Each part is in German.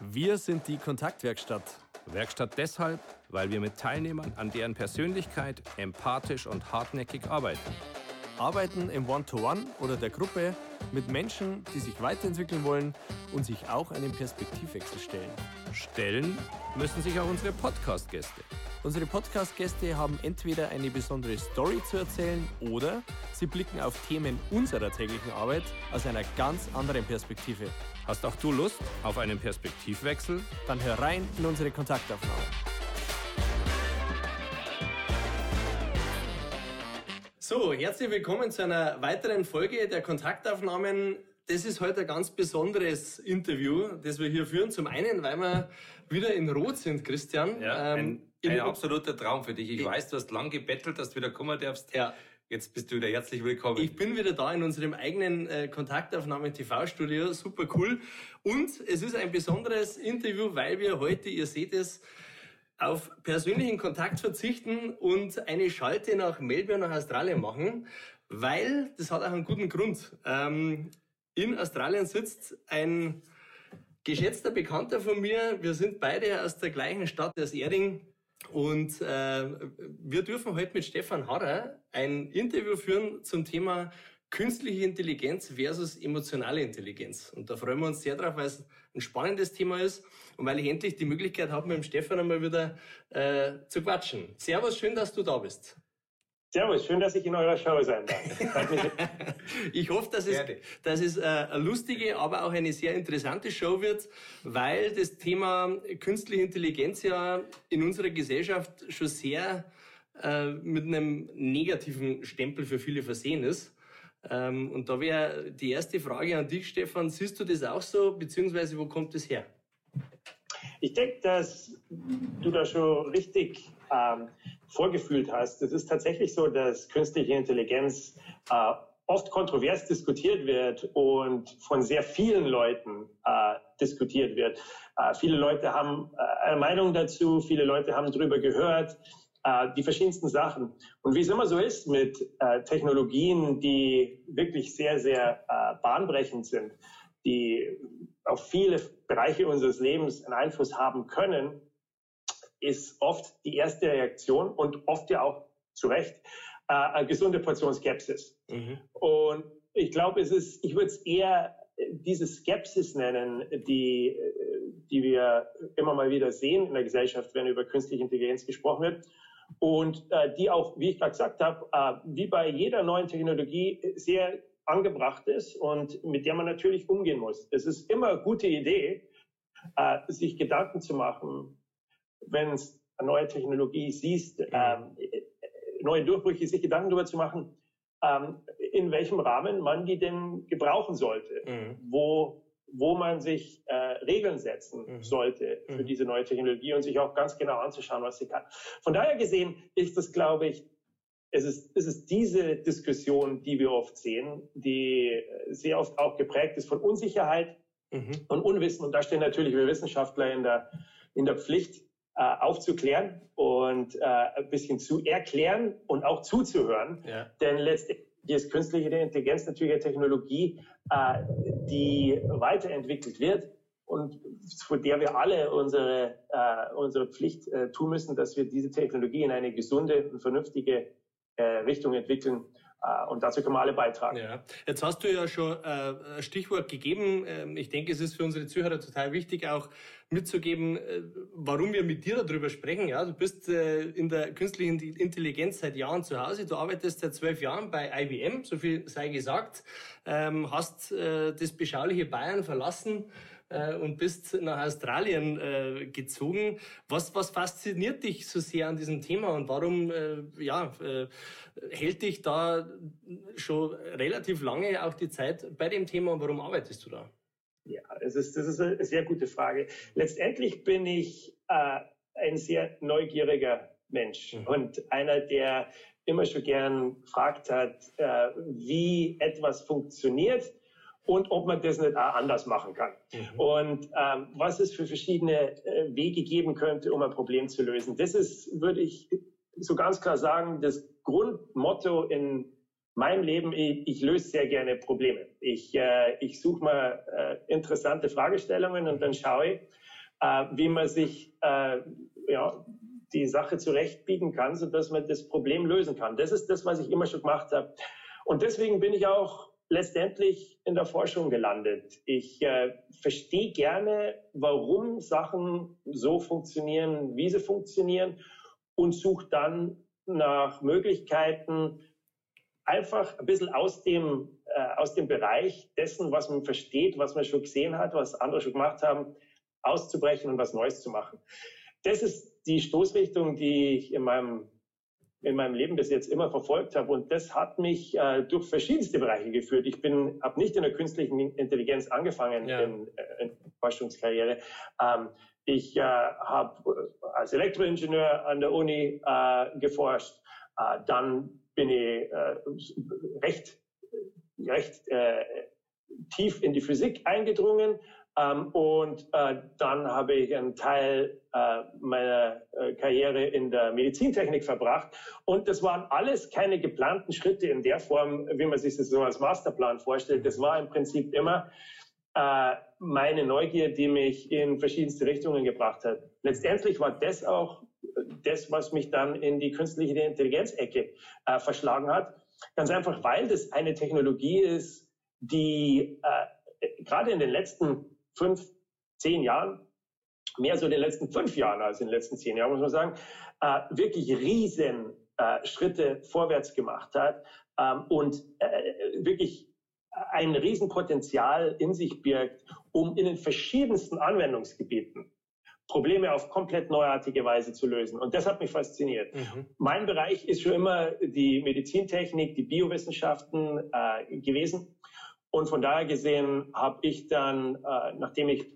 Wir sind die Kontaktwerkstatt. Werkstatt deshalb, weil wir mit Teilnehmern an deren Persönlichkeit empathisch und hartnäckig arbeiten. Arbeiten im One-to-One oder der Gruppe mit Menschen, die sich weiterentwickeln wollen und sich auch einem Perspektivwechsel stellen. Stellen müssen sich auch unsere Podcast-Gäste. Unsere Podcast-Gäste haben entweder eine besondere Story zu erzählen oder sie blicken auf Themen unserer täglichen Arbeit aus einer ganz anderen Perspektive. Hast auch du Lust auf einen Perspektivwechsel? Dann hör rein in unsere Kontaktaufnahme. So, herzlich willkommen zu einer weiteren Folge der Kontaktaufnahmen. Das ist heute ein ganz besonderes Interview, das wir hier führen. Zum einen, weil wir wieder in Rot sind, Christian. Ja, ähm, ein, ein absoluter Traum für dich. Ich, ich weiß, du hast lang gebettelt, dass du wieder kommen darfst. Ja. Jetzt bist du wieder herzlich willkommen. Ich bin wieder da in unserem eigenen äh, Kontaktaufnahme TV-Studio. Super cool. Und es ist ein besonderes Interview, weil wir heute, ihr seht es, auf persönlichen Kontakt verzichten und eine Schalte nach Melbourne, nach Australien machen, weil, das hat auch einen guten Grund. Ähm, in Australien sitzt ein geschätzter Bekannter von mir. Wir sind beide aus der gleichen Stadt, aus Erding. Und äh, wir dürfen heute mit Stefan Harrer ein Interview führen zum Thema künstliche Intelligenz versus emotionale Intelligenz. Und da freuen wir uns sehr drauf, weil es ein spannendes Thema ist und weil ich endlich die Möglichkeit habe, mit dem Stefan einmal wieder äh, zu quatschen. Servus, schön, dass du da bist. Servus, schön, dass ich in eurer Show sein darf. ich hoffe, dass es, dass es äh, eine lustige, aber auch eine sehr interessante Show wird, weil das Thema künstliche Intelligenz ja in unserer Gesellschaft schon sehr äh, mit einem negativen Stempel für viele versehen ist. Ähm, und da wäre die erste Frage an dich, Stefan. Siehst du das auch so, beziehungsweise wo kommt das her? Ich denke, dass du da schon richtig ähm, vorgefühlt hast. Es ist tatsächlich so, dass künstliche Intelligenz äh, oft kontrovers diskutiert wird und von sehr vielen Leuten äh, diskutiert wird. Äh, viele Leute haben äh, eine Meinung dazu, viele Leute haben darüber gehört, äh, die verschiedensten Sachen. Und wie es immer so ist mit äh, Technologien, die wirklich sehr, sehr bahnbrechend sind, die auf viele Bereiche unseres Lebens einen Einfluss haben können, ist oft die erste Reaktion und oft ja auch zu Recht äh, eine gesunde Portion Skepsis. Mhm. Und ich glaube, es ist, ich würde es eher diese Skepsis nennen, die, die wir immer mal wieder sehen in der Gesellschaft, wenn über künstliche Intelligenz gesprochen wird. Und äh, die auch, wie ich gerade gesagt habe, äh, wie bei jeder neuen Technologie sehr angebracht ist und mit der man natürlich umgehen muss. Es ist immer eine gute Idee, äh, sich Gedanken zu machen, wenn es eine neue Technologie siehst, ähm, neue Durchbrüche, sich Gedanken darüber zu machen, ähm, in welchem Rahmen man die denn gebrauchen sollte, mhm. wo, wo man sich äh, Regeln setzen mhm. sollte für mhm. diese neue Technologie und sich auch ganz genau anzuschauen, was sie kann. Von daher gesehen ist das, glaube ich, es ist, es ist diese Diskussion, die wir oft sehen, die sehr oft auch geprägt ist von Unsicherheit mhm. und Unwissen. Und da stehen natürlich wir Wissenschaftler in der, in der Pflicht, äh, aufzuklären und äh, ein bisschen zu erklären und auch zuzuhören. Ja. Denn letztendlich ist künstliche Intelligenz natürlich eine Technologie, äh, die weiterentwickelt wird und vor der wir alle unsere, äh, unsere Pflicht äh, tun müssen, dass wir diese Technologie in eine gesunde und vernünftige äh, Richtung entwickeln. Äh, und dazu können wir alle beitragen. Ja. Jetzt hast du ja schon äh, ein Stichwort gegeben. Ähm, ich denke, es ist für unsere Zuhörer total wichtig, auch mitzugeben, äh, warum wir mit dir darüber sprechen. Ja, du bist in der künstlichen Intelligenz seit Jahren zu Hause. Du arbeitest seit zwölf Jahren bei IBM, so viel sei gesagt. Ähm, hast das beschauliche Bayern verlassen äh, und bist nach Australien äh, gezogen. Was, was fasziniert dich so sehr an diesem Thema und warum äh, ja, äh, hält dich da schon relativ lange auch die Zeit bei dem Thema und warum arbeitest du da? Ja, das ist, das ist eine sehr gute Frage. Letztendlich bin ich äh, ein sehr neugieriger Mensch mhm. und einer, der immer schon gern gefragt hat, äh, wie etwas funktioniert und ob man das nicht auch anders machen kann. Mhm. Und ähm, was es für verschiedene äh, Wege geben könnte, um ein Problem zu lösen. Das ist, würde ich so ganz klar sagen, das Grundmotto in mein Leben, ich, ich löse sehr gerne Probleme. Ich, äh, ich suche mal äh, interessante Fragestellungen und dann schaue ich, äh, wie man sich äh, ja, die Sache zurechtbiegen kann, sodass man das Problem lösen kann. Das ist das, was ich immer schon gemacht habe. Und deswegen bin ich auch letztendlich in der Forschung gelandet. Ich äh, verstehe gerne, warum Sachen so funktionieren, wie sie funktionieren und suche dann nach Möglichkeiten, einfach ein bisschen aus dem, äh, aus dem Bereich dessen, was man versteht, was man schon gesehen hat, was andere schon gemacht haben, auszubrechen und was Neues zu machen. Das ist die Stoßrichtung, die ich in meinem in meinem Leben bis jetzt immer verfolgt habe. Und das hat mich äh, durch verschiedenste Bereiche geführt. Ich bin, habe nicht in der künstlichen Intelligenz angefangen ja. in, äh, in Forschungskarriere. Ähm, ich äh, habe als Elektroingenieur an der Uni äh, geforscht. Äh, dann bin ich äh, recht, recht äh, tief in die Physik eingedrungen ähm, und äh, dann habe ich einen Teil äh, meiner äh, Karriere in der Medizintechnik verbracht. Und das waren alles keine geplanten Schritte in der Form, wie man sich das so als Masterplan vorstellt. Das war im Prinzip immer äh, meine Neugier, die mich in verschiedenste Richtungen gebracht hat. Letztendlich war das auch das, was mich dann in die künstliche Intelligenz-Ecke äh, verschlagen hat. Ganz einfach, weil das eine Technologie ist, die äh, gerade in den letzten fünf, zehn Jahren, mehr so in den letzten fünf Jahren als in den letzten zehn Jahren, muss man sagen, äh, wirklich riesen äh, Schritte vorwärts gemacht hat ähm, und äh, wirklich ein Riesenpotenzial in sich birgt, um in den verschiedensten Anwendungsgebieten Probleme auf komplett neuartige Weise zu lösen. Und das hat mich fasziniert. Mhm. Mein Bereich ist schon immer die Medizintechnik, die Biowissenschaften äh, gewesen. Und von daher gesehen habe ich dann, äh, nachdem ich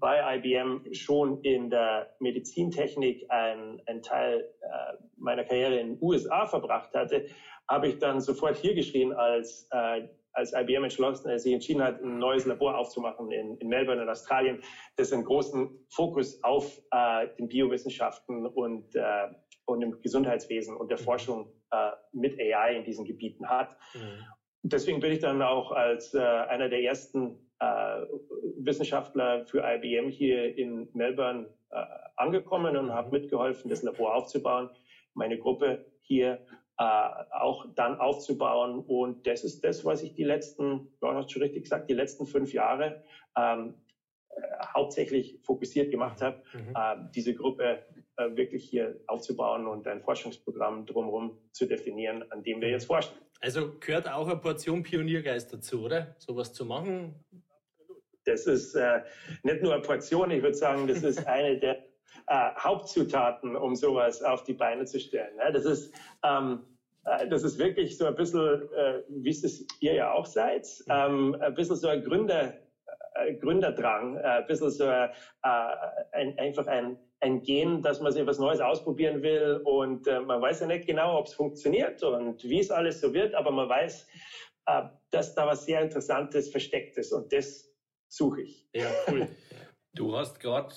bei IBM schon in der Medizintechnik einen Teil äh, meiner Karriere in den USA verbracht hatte, habe ich dann sofort hier geschrien, als, äh, als IBM entschlossen, als sich entschieden hat, ein neues Labor aufzumachen in, in Melbourne in Australien, das einen großen Fokus auf äh, den Biowissenschaften und, äh, und dem Gesundheitswesen und der mhm. Forschung äh, mit AI in diesen Gebieten hat. Mhm deswegen bin ich dann auch als äh, einer der ersten äh, Wissenschaftler für IBM hier in Melbourne äh, angekommen und habe mitgeholfen, das Labor aufzubauen, meine Gruppe hier äh, auch dann aufzubauen. Und das ist das, was ich die letzten, du hast schon richtig gesagt, die letzten fünf Jahre ähm, äh, hauptsächlich fokussiert gemacht habe, mhm. äh, diese Gruppe äh, wirklich hier aufzubauen und ein Forschungsprogramm drumherum zu definieren, an dem wir jetzt forschen. Also gehört auch eine Portion Pioniergeist dazu, oder? Sowas zu machen? Das ist äh, nicht nur eine Portion, ich würde sagen, das ist eine der äh, Hauptzutaten, um sowas auf die Beine zu stellen. Ne? Das ist ähm, äh, das ist wirklich so ein bisschen, äh, wie es ihr ja auch seid, ähm, ein bisschen so ein Gründer, äh, Gründerdrang, äh, ein bisschen so äh, ein, einfach ein, ein Gen, dass man sich was Neues ausprobieren will und äh, man weiß ja nicht genau, ob es funktioniert und wie es alles so wird, aber man weiß, äh, dass da was sehr Interessantes versteckt ist und das suche ich. Ja, cool. Du hast gerade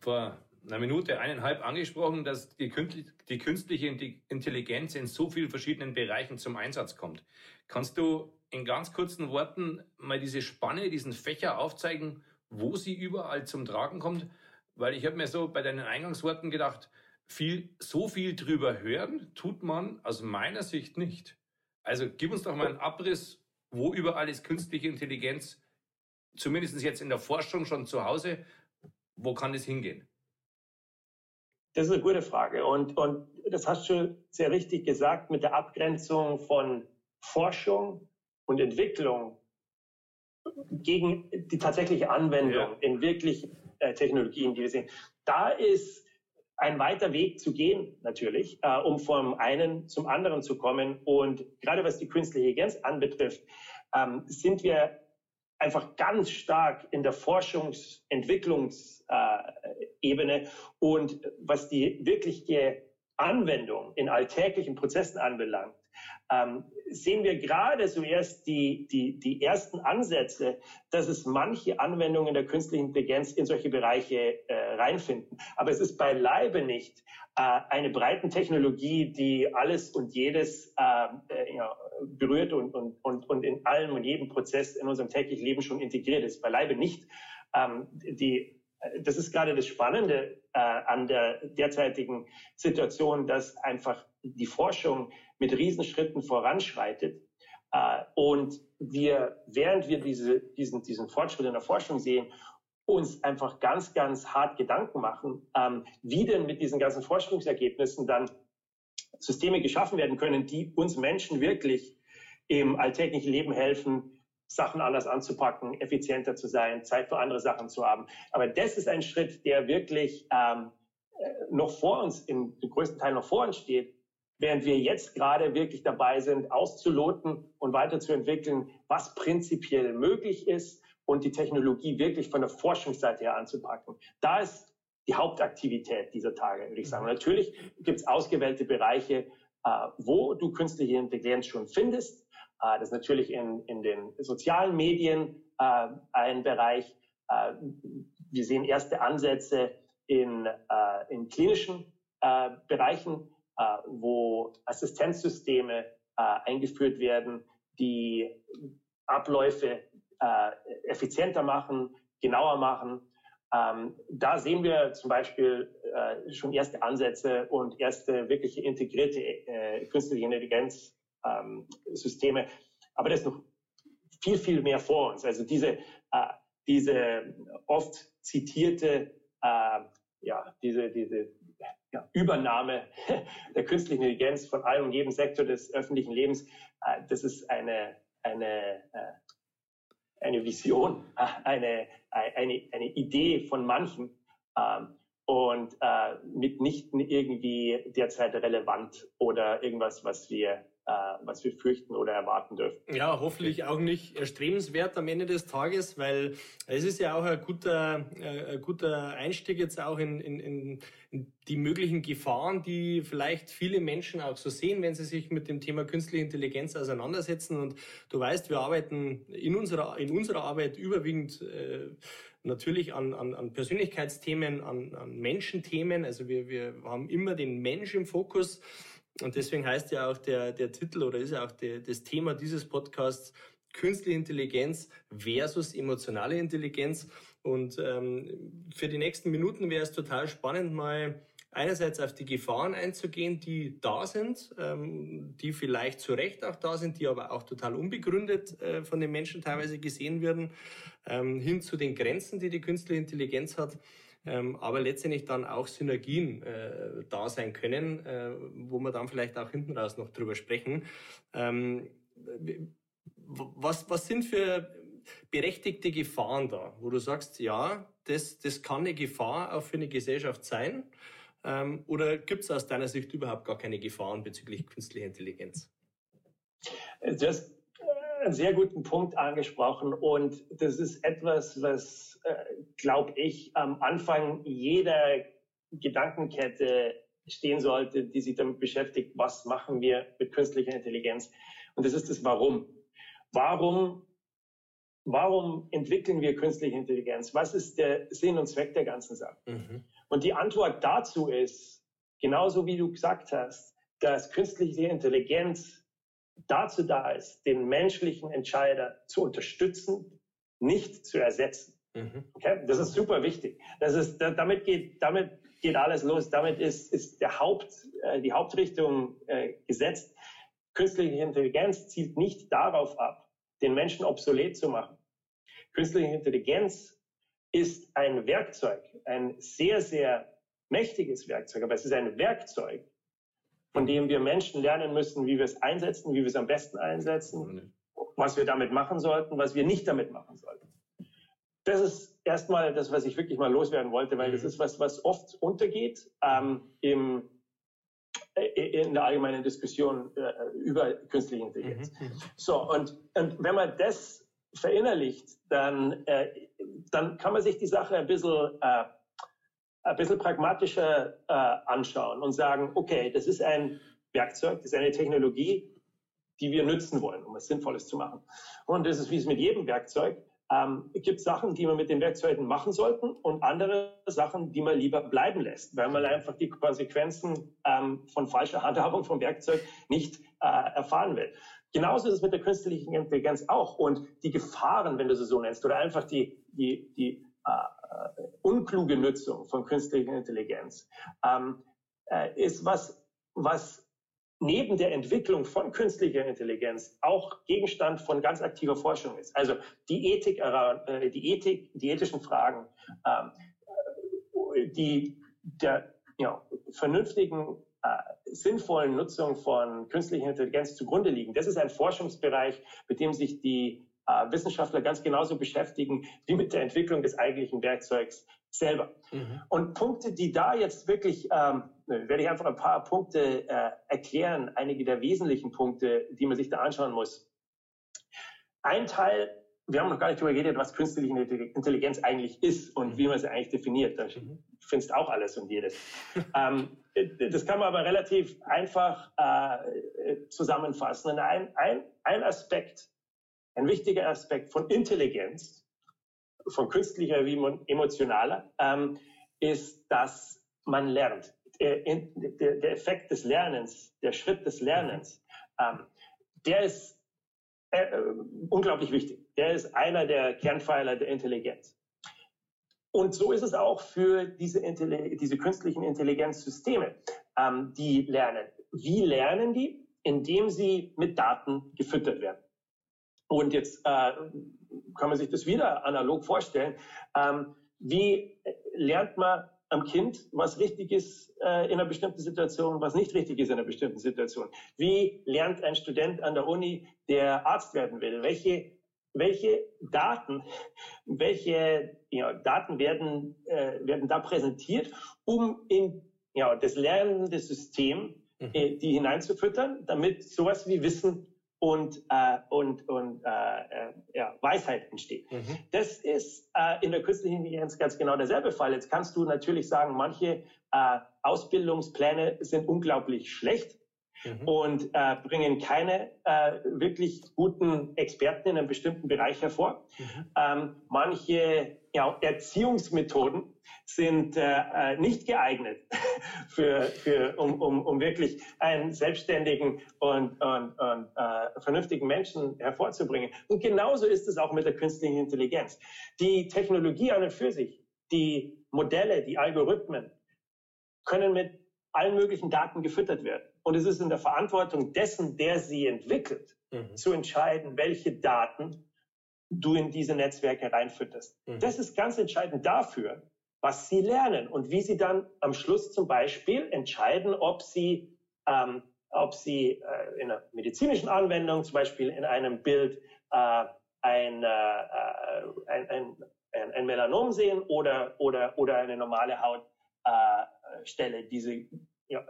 vor einer Minute, eineinhalb angesprochen, dass die künstliche Intelligenz in so vielen verschiedenen Bereichen zum Einsatz kommt. Kannst du in ganz kurzen Worten mal diese Spanne, diesen Fächer aufzeigen, wo sie überall zum Tragen kommt? Weil ich habe mir so bei deinen Eingangsworten gedacht, viel, so viel drüber hören tut man aus meiner Sicht nicht. Also gib uns doch mal einen Abriss, wo überall ist künstliche Intelligenz, zumindest jetzt in der Forschung schon zu Hause, wo kann es hingehen? Das ist eine gute Frage. Und, und das hast du sehr richtig gesagt mit der Abgrenzung von Forschung und Entwicklung gegen die tatsächliche Anwendung ja. in wirklich äh, Technologien, die wir sehen. Da ist ein weiter Weg zu gehen, natürlich, äh, um vom einen zum anderen zu kommen. Und gerade was die künstliche Intelligenz anbetrifft, ähm, sind wir einfach ganz stark in der Forschungsentwicklungsebene. Und was die wirkliche Anwendung in alltäglichen Prozessen anbelangt, ähm, sehen wir gerade zuerst die, die, die ersten Ansätze, dass es manche Anwendungen der künstlichen Intelligenz in solche Bereiche äh, reinfinden. Aber es ist beileibe nicht äh, eine breiten Technologie, die alles und jedes äh, äh ja, berührt und, und, und, und in allem und jedem Prozess in unserem täglichen Leben schon integriert ist. Beileibe nicht. Ähm, die, das ist gerade das Spannende äh, an der derzeitigen Situation, dass einfach die Forschung mit Riesenschritten voranschreitet. Äh, und wir, während wir diese, diesen, diesen Fortschritt in der Forschung sehen, uns einfach ganz, ganz hart Gedanken machen, ähm, wie denn mit diesen ganzen Forschungsergebnissen dann Systeme geschaffen werden können, die uns Menschen wirklich im alltäglichen Leben helfen, Sachen anders anzupacken, effizienter zu sein, Zeit für andere Sachen zu haben. Aber das ist ein Schritt, der wirklich ähm, äh, noch vor uns, im, im größten Teil noch vor uns steht, während wir jetzt gerade wirklich dabei sind, auszuloten und weiterzuentwickeln, was prinzipiell möglich ist und die Technologie wirklich von der Forschungsseite her anzupacken. Da ist die Hauptaktivität dieser Tage, würde ich sagen. Und natürlich gibt es ausgewählte Bereiche, äh, wo du künstliche Intelligenz schon findest. Äh, das ist natürlich in, in den sozialen Medien äh, ein Bereich. Wir sehen erste Ansätze in, in klinischen Bereichen, wo Assistenzsysteme eingeführt werden, die Abläufe effizienter machen, genauer machen ähm, da sehen wir zum Beispiel äh, schon erste Ansätze und erste wirkliche integrierte äh, künstliche Intelligenzsysteme. Ähm, Aber das ist noch viel, viel mehr vor uns. Also diese, äh, diese oft zitierte, äh, ja, diese, diese ja, Übernahme der künstlichen Intelligenz von allem und jedem Sektor des öffentlichen Lebens, äh, das ist eine, eine äh, eine Vision, eine, eine, eine Idee von manchen ähm, und äh, mitnichten irgendwie derzeit relevant oder irgendwas, was wir was wir fürchten oder erwarten dürfen. Ja, hoffentlich auch nicht erstrebenswert am Ende des Tages, weil es ist ja auch ein guter, äh, ein guter Einstieg jetzt auch in, in, in die möglichen Gefahren, die vielleicht viele Menschen auch so sehen, wenn sie sich mit dem Thema künstliche Intelligenz auseinandersetzen. Und du weißt, wir arbeiten in unserer, in unserer Arbeit überwiegend äh, natürlich an, an, an Persönlichkeitsthemen, an, an Menschenthemen. Also wir, wir haben immer den Mensch im Fokus. Und deswegen heißt ja auch der, der Titel oder ist ja auch der, das Thema dieses Podcasts Künstliche Intelligenz versus emotionale Intelligenz. Und ähm, für die nächsten Minuten wäre es total spannend, mal einerseits auf die Gefahren einzugehen, die da sind, ähm, die vielleicht zu Recht auch da sind, die aber auch total unbegründet äh, von den Menschen teilweise gesehen werden, ähm, hin zu den Grenzen, die die künstliche Intelligenz hat ähm, aber letztendlich dann auch Synergien äh, da sein können, äh, wo wir dann vielleicht auch hinten raus noch drüber sprechen. Ähm, was, was sind für berechtigte Gefahren da, wo du sagst, ja, das, das kann eine Gefahr auch für eine Gesellschaft sein? Ähm, oder gibt es aus deiner Sicht überhaupt gar keine Gefahren bezüglich künstlicher Intelligenz? Das einen sehr guten Punkt angesprochen und das ist etwas, was, äh, glaube ich, am Anfang jeder Gedankenkette stehen sollte, die sich damit beschäftigt, was machen wir mit künstlicher Intelligenz. Und das ist das Warum. Warum, warum entwickeln wir künstliche Intelligenz? Was ist der Sinn und Zweck der ganzen Sache? Mhm. Und die Antwort dazu ist, genauso wie du gesagt hast, dass künstliche Intelligenz dazu da ist, den menschlichen Entscheider zu unterstützen, nicht zu ersetzen. Mhm. Okay? Das ist super wichtig. Das ist, damit geht, damit geht alles los. Damit ist, ist der Haupt, äh, die Hauptrichtung äh, gesetzt. Künstliche Intelligenz zielt nicht darauf ab, den Menschen obsolet zu machen. Künstliche Intelligenz ist ein Werkzeug, ein sehr, sehr mächtiges Werkzeug, aber es ist ein Werkzeug, von dem wir Menschen lernen müssen, wie wir es einsetzen, wie wir es am besten einsetzen, was wir damit machen sollten, was wir nicht damit machen sollten. Das ist erstmal das, was ich wirklich mal loswerden wollte, weil das mhm. ist was, was oft untergeht ähm, im, äh, in der allgemeinen Diskussion äh, über künstliche Intelligenz. Mhm. mhm. So, und, und wenn man das verinnerlicht, dann, äh, dann kann man sich die Sache ein bisschen äh, ein bisschen pragmatischer äh, anschauen und sagen, okay, das ist ein Werkzeug, das ist eine Technologie, die wir nützen wollen, um was Sinnvolles zu machen. Und das ist wie es mit jedem Werkzeug. Ähm, es gibt Sachen, die man mit den Werkzeugen machen sollten und andere Sachen, die man lieber bleiben lässt, weil man einfach die Konsequenzen ähm, von falscher Handhabung vom Werkzeug nicht äh, erfahren will. genauso ist es mit der künstlichen Intelligenz auch. Und die Gefahren, wenn du sie so nennst, oder einfach die, die, die äh, unkluge Nutzung von künstlicher Intelligenz, ähm, äh, ist was, was neben der Entwicklung von künstlicher Intelligenz auch Gegenstand von ganz aktiver Forschung ist. Also die Ethik, äh, die Ethik, die ethischen Fragen, ähm, die der ja, vernünftigen, äh, sinnvollen Nutzung von künstlicher Intelligenz zugrunde liegen. Das ist ein Forschungsbereich, mit dem sich die äh, Wissenschaftler ganz genauso beschäftigen wie mit der Entwicklung des eigentlichen Werkzeugs selber. Mhm. Und Punkte, die da jetzt wirklich, ähm, werde ich einfach ein paar Punkte äh, erklären, einige der wesentlichen Punkte, die man sich da anschauen muss. Ein Teil, wir haben noch gar nicht darüber geredet, was künstliche Intelligenz eigentlich ist und mhm. wie man sie eigentlich definiert. Da mhm. findest auch alles und jedes. ähm, das kann man aber relativ einfach äh, zusammenfassen. Und ein, ein, ein Aspekt, ein wichtiger Aspekt von Intelligenz von künstlicher wie emotionaler, ähm, ist, dass man lernt. Der, der, Effekt des Lernens, der Schritt des Lernens, ähm, der ist äh, äh, unglaublich wichtig. Der ist einer der Kernpfeiler der Intelligenz. Und so ist es auch für diese, diese künstlichen Intelligenzsysteme, ähm, die lernen. Wie lernen die? Indem sie mit Daten gefüttert werden. Und jetzt äh, kann man sich das wieder analog vorstellen. Ähm, wie lernt man am Kind, was richtig ist äh, in einer bestimmten Situation, was nicht richtig ist in einer bestimmten Situation? Wie lernt ein Student an der Uni, der Arzt werden will? Welche, welche Daten, welche ja, Daten werden, äh, werden da präsentiert, um in ja, das lernende System mhm. äh, die hineinzufüttern, damit sowas wie Wissen und, äh, und, und äh, äh, ja, Weisheit entsteht. Mhm. Das ist äh, in der künstlichen Intelligenz ganz genau derselbe Fall. Jetzt kannst du natürlich sagen, manche äh, Ausbildungspläne sind unglaublich schlecht mhm. und äh, bringen keine äh, wirklich guten Experten in einem bestimmten Bereich hervor. Mhm. Ähm, manche ja, Erziehungsmethoden sind äh, äh nicht geeignet, für, für, um, um, um wirklich einen selbstständigen und, und, und äh, vernünftigen Menschen hervorzubringen. Und genauso ist es auch mit der künstlichen Intelligenz. Die Technologie an und für sich, die Modelle, die Algorithmen können mit allen möglichen Daten gefüttert werden. Und es ist in der Verantwortung dessen, der sie entwickelt, mhm. zu entscheiden, welche Daten du in diese Netzwerke reinfütterst. Mhm. Das ist ganz entscheidend dafür, was sie lernen und wie sie dann am Schluss zum Beispiel entscheiden, ob sie, ähm, ob sie äh, in einer medizinischen Anwendung, zum Beispiel in einem Bild, äh, ein, äh, ein, ein, ein, ein, Melanom sehen oder, oder, oder eine normale Hautstelle. Äh, diese, ja,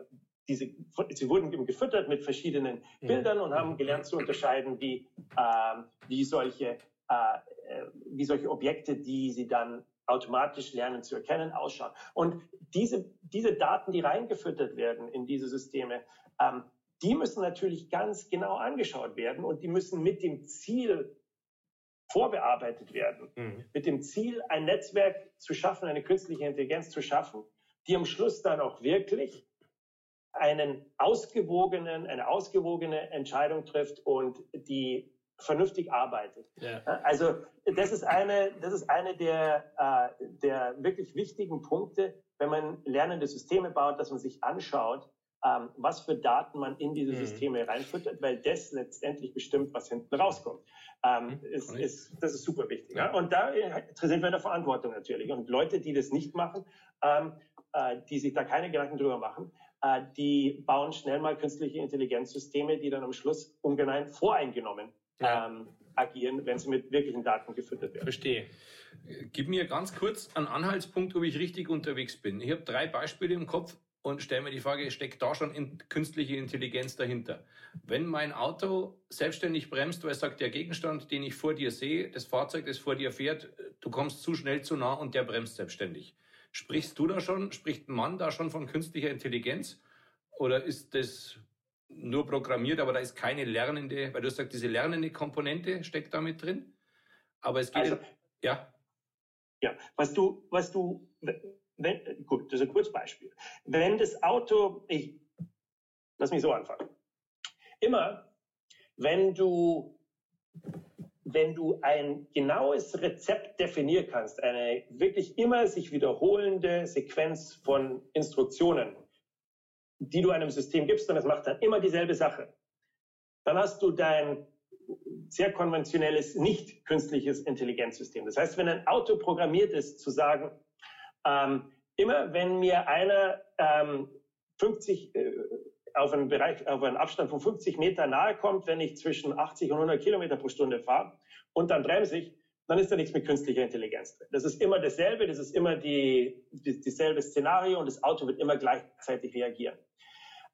diese, sie wurden eben gefüttert mit verschiedenen mhm. Bildern und haben gelernt zu unterscheiden, wie, ähm, wie solche äh, äh, wie solche Objekte, die sie dann automatisch lernen zu erkennen, ausschauen. Und diese, diese Daten, die reingefüttert werden in diese Systeme, ähm, die müssen natürlich ganz genau angeschaut werden und die müssen mit dem Ziel vorbearbeitet werden. Mhm. Mit dem Ziel, ein Netzwerk zu schaffen, eine künstliche Intelligenz zu schaffen, die am Schluss dann auch wirklich einen ausgewogenen, eine ausgewogene Entscheidung trifft und die vernünftig arbeitet. Ja. Also das ist eine, das ist eine der, äh, der wirklich wichtigen Punkte, wenn man lernende Systeme baut, dass man sich anschaut, ähm, was für Daten man in diese mhm. Systeme reinfüttert, weil das letztendlich bestimmt, was hinten rauskommt. Ähm, mhm. ist, ist, das ist super wichtig. Ja. Und da sind wir in der Verantwortung natürlich. Und Leute, die das nicht machen, ähm, äh, die sich da keine Gedanken drüber machen, äh, die bauen schnell mal künstliche Intelligenzsysteme, die dann am Schluss ungemein voreingenommen ja. ähm, agieren, wenn sie mit wirklichen Daten gefüttert werden. Verstehe. Gib mir ganz kurz einen Anhaltspunkt, ob ich richtig unterwegs bin. Ich habe drei Beispiele im Kopf und stelle mir die Frage, steckt da schon in künstliche Intelligenz dahinter? Wenn mein Auto selbstständig bremst, weil es sagt, der Gegenstand, den ich vor dir sehe, das Fahrzeug, das vor dir fährt, du kommst zu schnell zu nah und der bremst selbstständig. Sprichst du da schon, spricht ein Mann da schon von künstlicher Intelligenz? Oder ist das nur programmiert, aber da ist keine lernende, weil du sagst, diese lernende Komponente steckt da mit drin. Aber es geht, also, ja. Ja, was du, was du, wenn, gut, das ist ein Kurzbeispiel. Wenn das Auto, ich, lass mich so anfangen. Immer, wenn du, wenn du ein genaues Rezept definieren kannst, eine wirklich immer sich wiederholende Sequenz von Instruktionen, die du einem System gibst und es macht dann immer dieselbe Sache, dann hast du dein sehr konventionelles, nicht künstliches Intelligenzsystem. Das heißt, wenn ein Auto programmiert ist, zu sagen, ähm, immer wenn mir einer ähm, 50 äh, auf einen Bereich, auf einen Abstand von 50 Meter nahe kommt, wenn ich zwischen 80 und 100 Kilometer pro Stunde fahre und dann bremse ich, dann ist da nichts mit künstlicher Intelligenz drin. Das ist immer dasselbe, das ist immer die, die, dieselbe Szenario und das Auto wird immer gleichzeitig reagieren.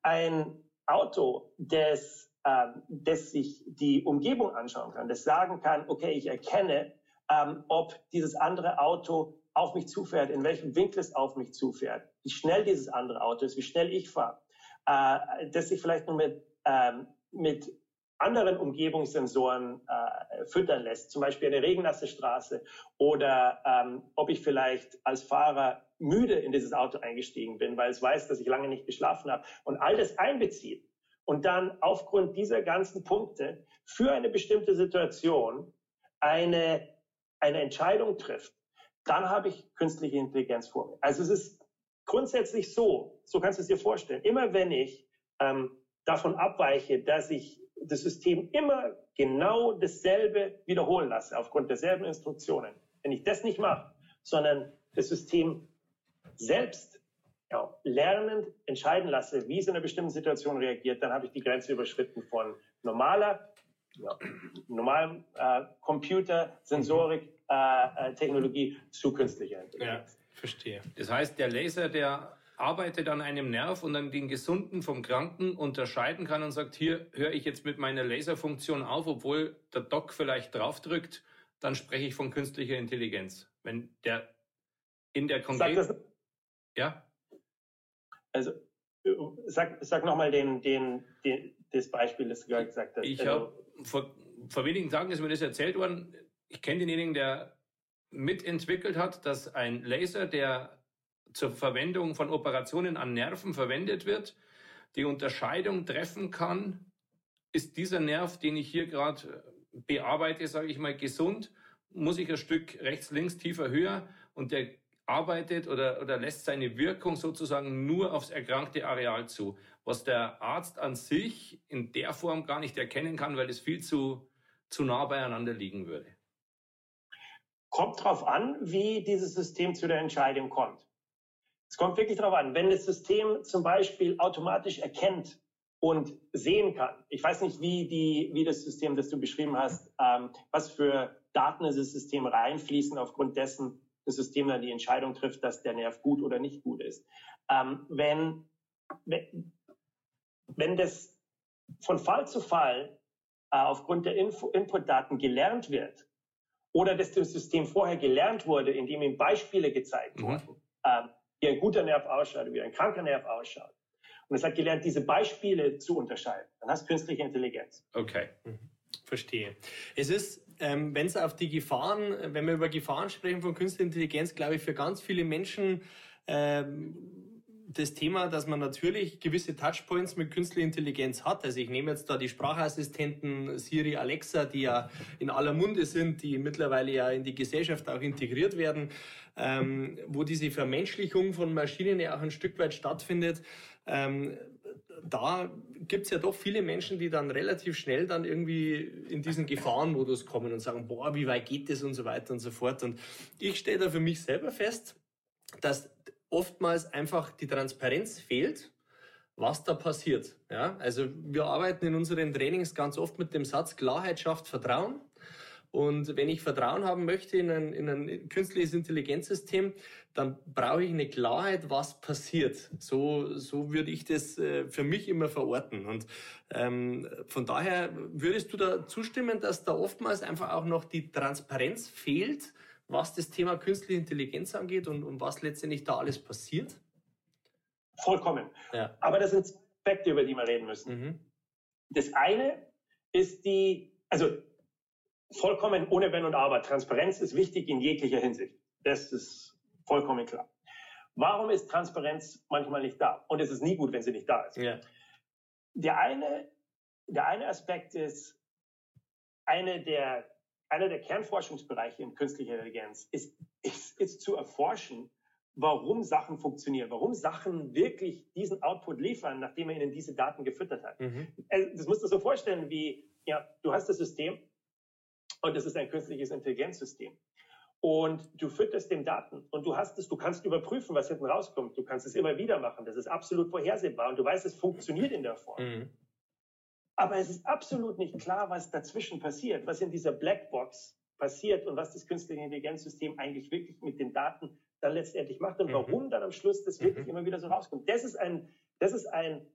Ein Auto, das, ähm, das sich die Umgebung anschauen kann, das sagen kann, okay, ich erkenne, ähm, ob dieses andere Auto auf mich zufährt, in welchem Winkel es auf mich zufährt, wie schnell dieses andere Auto ist, wie schnell ich fahre, äh, das sich vielleicht nur mit, ähm, mit anderen Umgebungssensoren äh, füttern lässt, zum Beispiel eine regennasse Straße oder ähm, ob ich vielleicht als Fahrer müde in dieses Auto eingestiegen bin, weil es weiß, dass ich lange nicht geschlafen habe und all das einbezieht und dann aufgrund dieser ganzen Punkte für eine bestimmte Situation eine, eine Entscheidung trifft, dann habe ich künstliche Intelligenz vor mir. Also es ist grundsätzlich so, so kannst du es dir vorstellen, immer wenn ich ähm, davon abweiche, dass ich das System immer genau dasselbe wiederholen lasse, aufgrund derselben Instruktionen, wenn ich das nicht mache, sondern das System selbst ja, lernend entscheiden lasse, wie es in einer bestimmten Situation reagiert, dann habe ich die Grenze überschritten von normaler, ja, normalem äh, Computer, Sensorik, äh, äh, Technologie zu künstlicher Intelligenz. Ja, verstehe. Das heißt, der Laser, der arbeitet an einem Nerv und dann den Gesunden vom Kranken unterscheiden kann und sagt, hier höre ich jetzt mit meiner Laserfunktion auf, obwohl der Doc vielleicht draufdrückt, dann spreche ich von künstlicher Intelligenz. Wenn der in der konkreten... Ja? Also sag, sag nochmal den, den, den, das Beispiel, das du gerade gesagt hast. Ich also, habe vor, vor wenigen Tagen ist mir das erzählt worden, ich kenne denjenigen, der mitentwickelt hat, dass ein Laser, der zur Verwendung von Operationen an Nerven verwendet wird, die Unterscheidung treffen kann, ist dieser Nerv, den ich hier gerade bearbeite, sage ich mal, gesund, muss ich ein Stück rechts, links, tiefer, höher und der arbeitet oder, oder lässt seine Wirkung sozusagen nur aufs erkrankte Areal zu, was der Arzt an sich in der Form gar nicht erkennen kann, weil es viel zu, zu nah beieinander liegen würde. Kommt darauf an, wie dieses System zu der Entscheidung kommt. Es kommt wirklich darauf an, wenn das System zum Beispiel automatisch erkennt und sehen kann. Ich weiß nicht, wie, die, wie das System, das du beschrieben hast, ähm, was für Daten in das System reinfließen, aufgrund dessen das System dann die Entscheidung trifft, dass der Nerv gut oder nicht gut ist. Ähm, wenn, wenn, wenn das von Fall zu Fall äh, aufgrund der Info Inputdaten gelernt wird, oder dass das System vorher gelernt wurde, indem ihm Beispiele gezeigt mhm. wurden, ähm, wie ein guter Nerv ausschaut, wie ein kranker Nerv ausschaut. Und es hat gelernt, diese Beispiele zu unterscheiden. Dann hast du künstliche Intelligenz. Okay. Mhm. Verstehe. Es ist, ähm, wenn es auf die Gefahren, wenn wir über Gefahren sprechen von künstlicher Intelligenz, glaube ich, für ganz viele Menschen ähm, das Thema, dass man natürlich gewisse Touchpoints mit künstlicher Intelligenz hat. Also ich nehme jetzt da die Sprachassistenten Siri, Alexa, die ja in aller Munde sind, die mittlerweile ja in die Gesellschaft auch integriert werden, ähm, wo diese Vermenschlichung von Maschinen ja auch ein Stück weit stattfindet. Ähm, da gibt's ja doch viele Menschen, die dann relativ schnell dann irgendwie in diesen Gefahrenmodus kommen und sagen, boah, wie weit geht das und so weiter und so fort. Und ich stelle da für mich selber fest, dass oftmals einfach die Transparenz fehlt, was da passiert. Ja, also wir arbeiten in unseren Trainings ganz oft mit dem Satz, Klarheit schafft Vertrauen. Und wenn ich Vertrauen haben möchte in ein, in ein künstliches Intelligenzsystem, dann brauche ich eine Klarheit, was passiert. So, so würde ich das äh, für mich immer verorten. Und ähm, von daher würdest du da zustimmen, dass da oftmals einfach auch noch die Transparenz fehlt, was das Thema künstliche Intelligenz angeht und, und was letztendlich da alles passiert? Vollkommen. Ja. Aber das sind Aspekte, über die wir reden müssen. Mhm. Das eine ist die, also vollkommen ohne Wenn und Aber. Transparenz ist wichtig in jeglicher Hinsicht. Das ist vollkommen klar. Warum ist Transparenz manchmal nicht da? Und es ist nie gut, wenn sie nicht da ist. Ja. Der eine der eine Aspekt ist, eine der, einer der Kernforschungsbereiche in künstlicher Intelligenz ist, ist, ist zu erforschen, warum Sachen funktionieren, warum Sachen wirklich diesen Output liefern, nachdem er ihnen diese Daten gefüttert hat. Mhm. Also, das musst du so vorstellen, wie, ja, du hast das System und das ist ein künstliches Intelligenzsystem. Und du fütterst dem Daten und du hast es, du kannst überprüfen, was hinten rauskommt. Du kannst es immer wieder machen. Das ist absolut vorhersehbar und du weißt, es funktioniert in der Form. Mhm. Aber es ist absolut nicht klar, was dazwischen passiert, was in dieser Blackbox passiert und was das künstliche Intelligenzsystem eigentlich wirklich mit den Daten dann letztendlich macht und mhm. warum dann am Schluss das wirklich mhm. immer wieder so rauskommt. Das ist ein, das ist ein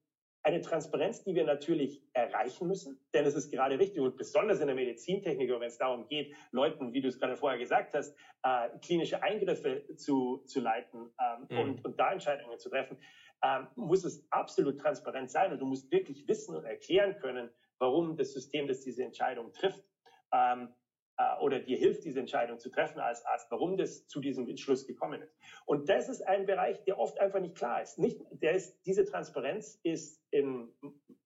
eine Transparenz, die wir natürlich erreichen müssen, denn es ist gerade wichtig und besonders in der Medizintechnik, wenn es darum geht, Leuten, wie du es gerade vorher gesagt hast, äh, klinische Eingriffe zu, zu leiten ähm, mhm. und, und da Entscheidungen zu treffen, ähm, muss es absolut transparent sein und du musst wirklich wissen und erklären können, warum das System, das diese Entscheidung trifft, ähm, äh, oder dir hilft, diese Entscheidung zu treffen als Arzt, warum das zu diesem Entschluss gekommen ist. Und das ist ein Bereich, der oft einfach nicht klar ist. Nicht, der ist diese Transparenz ist in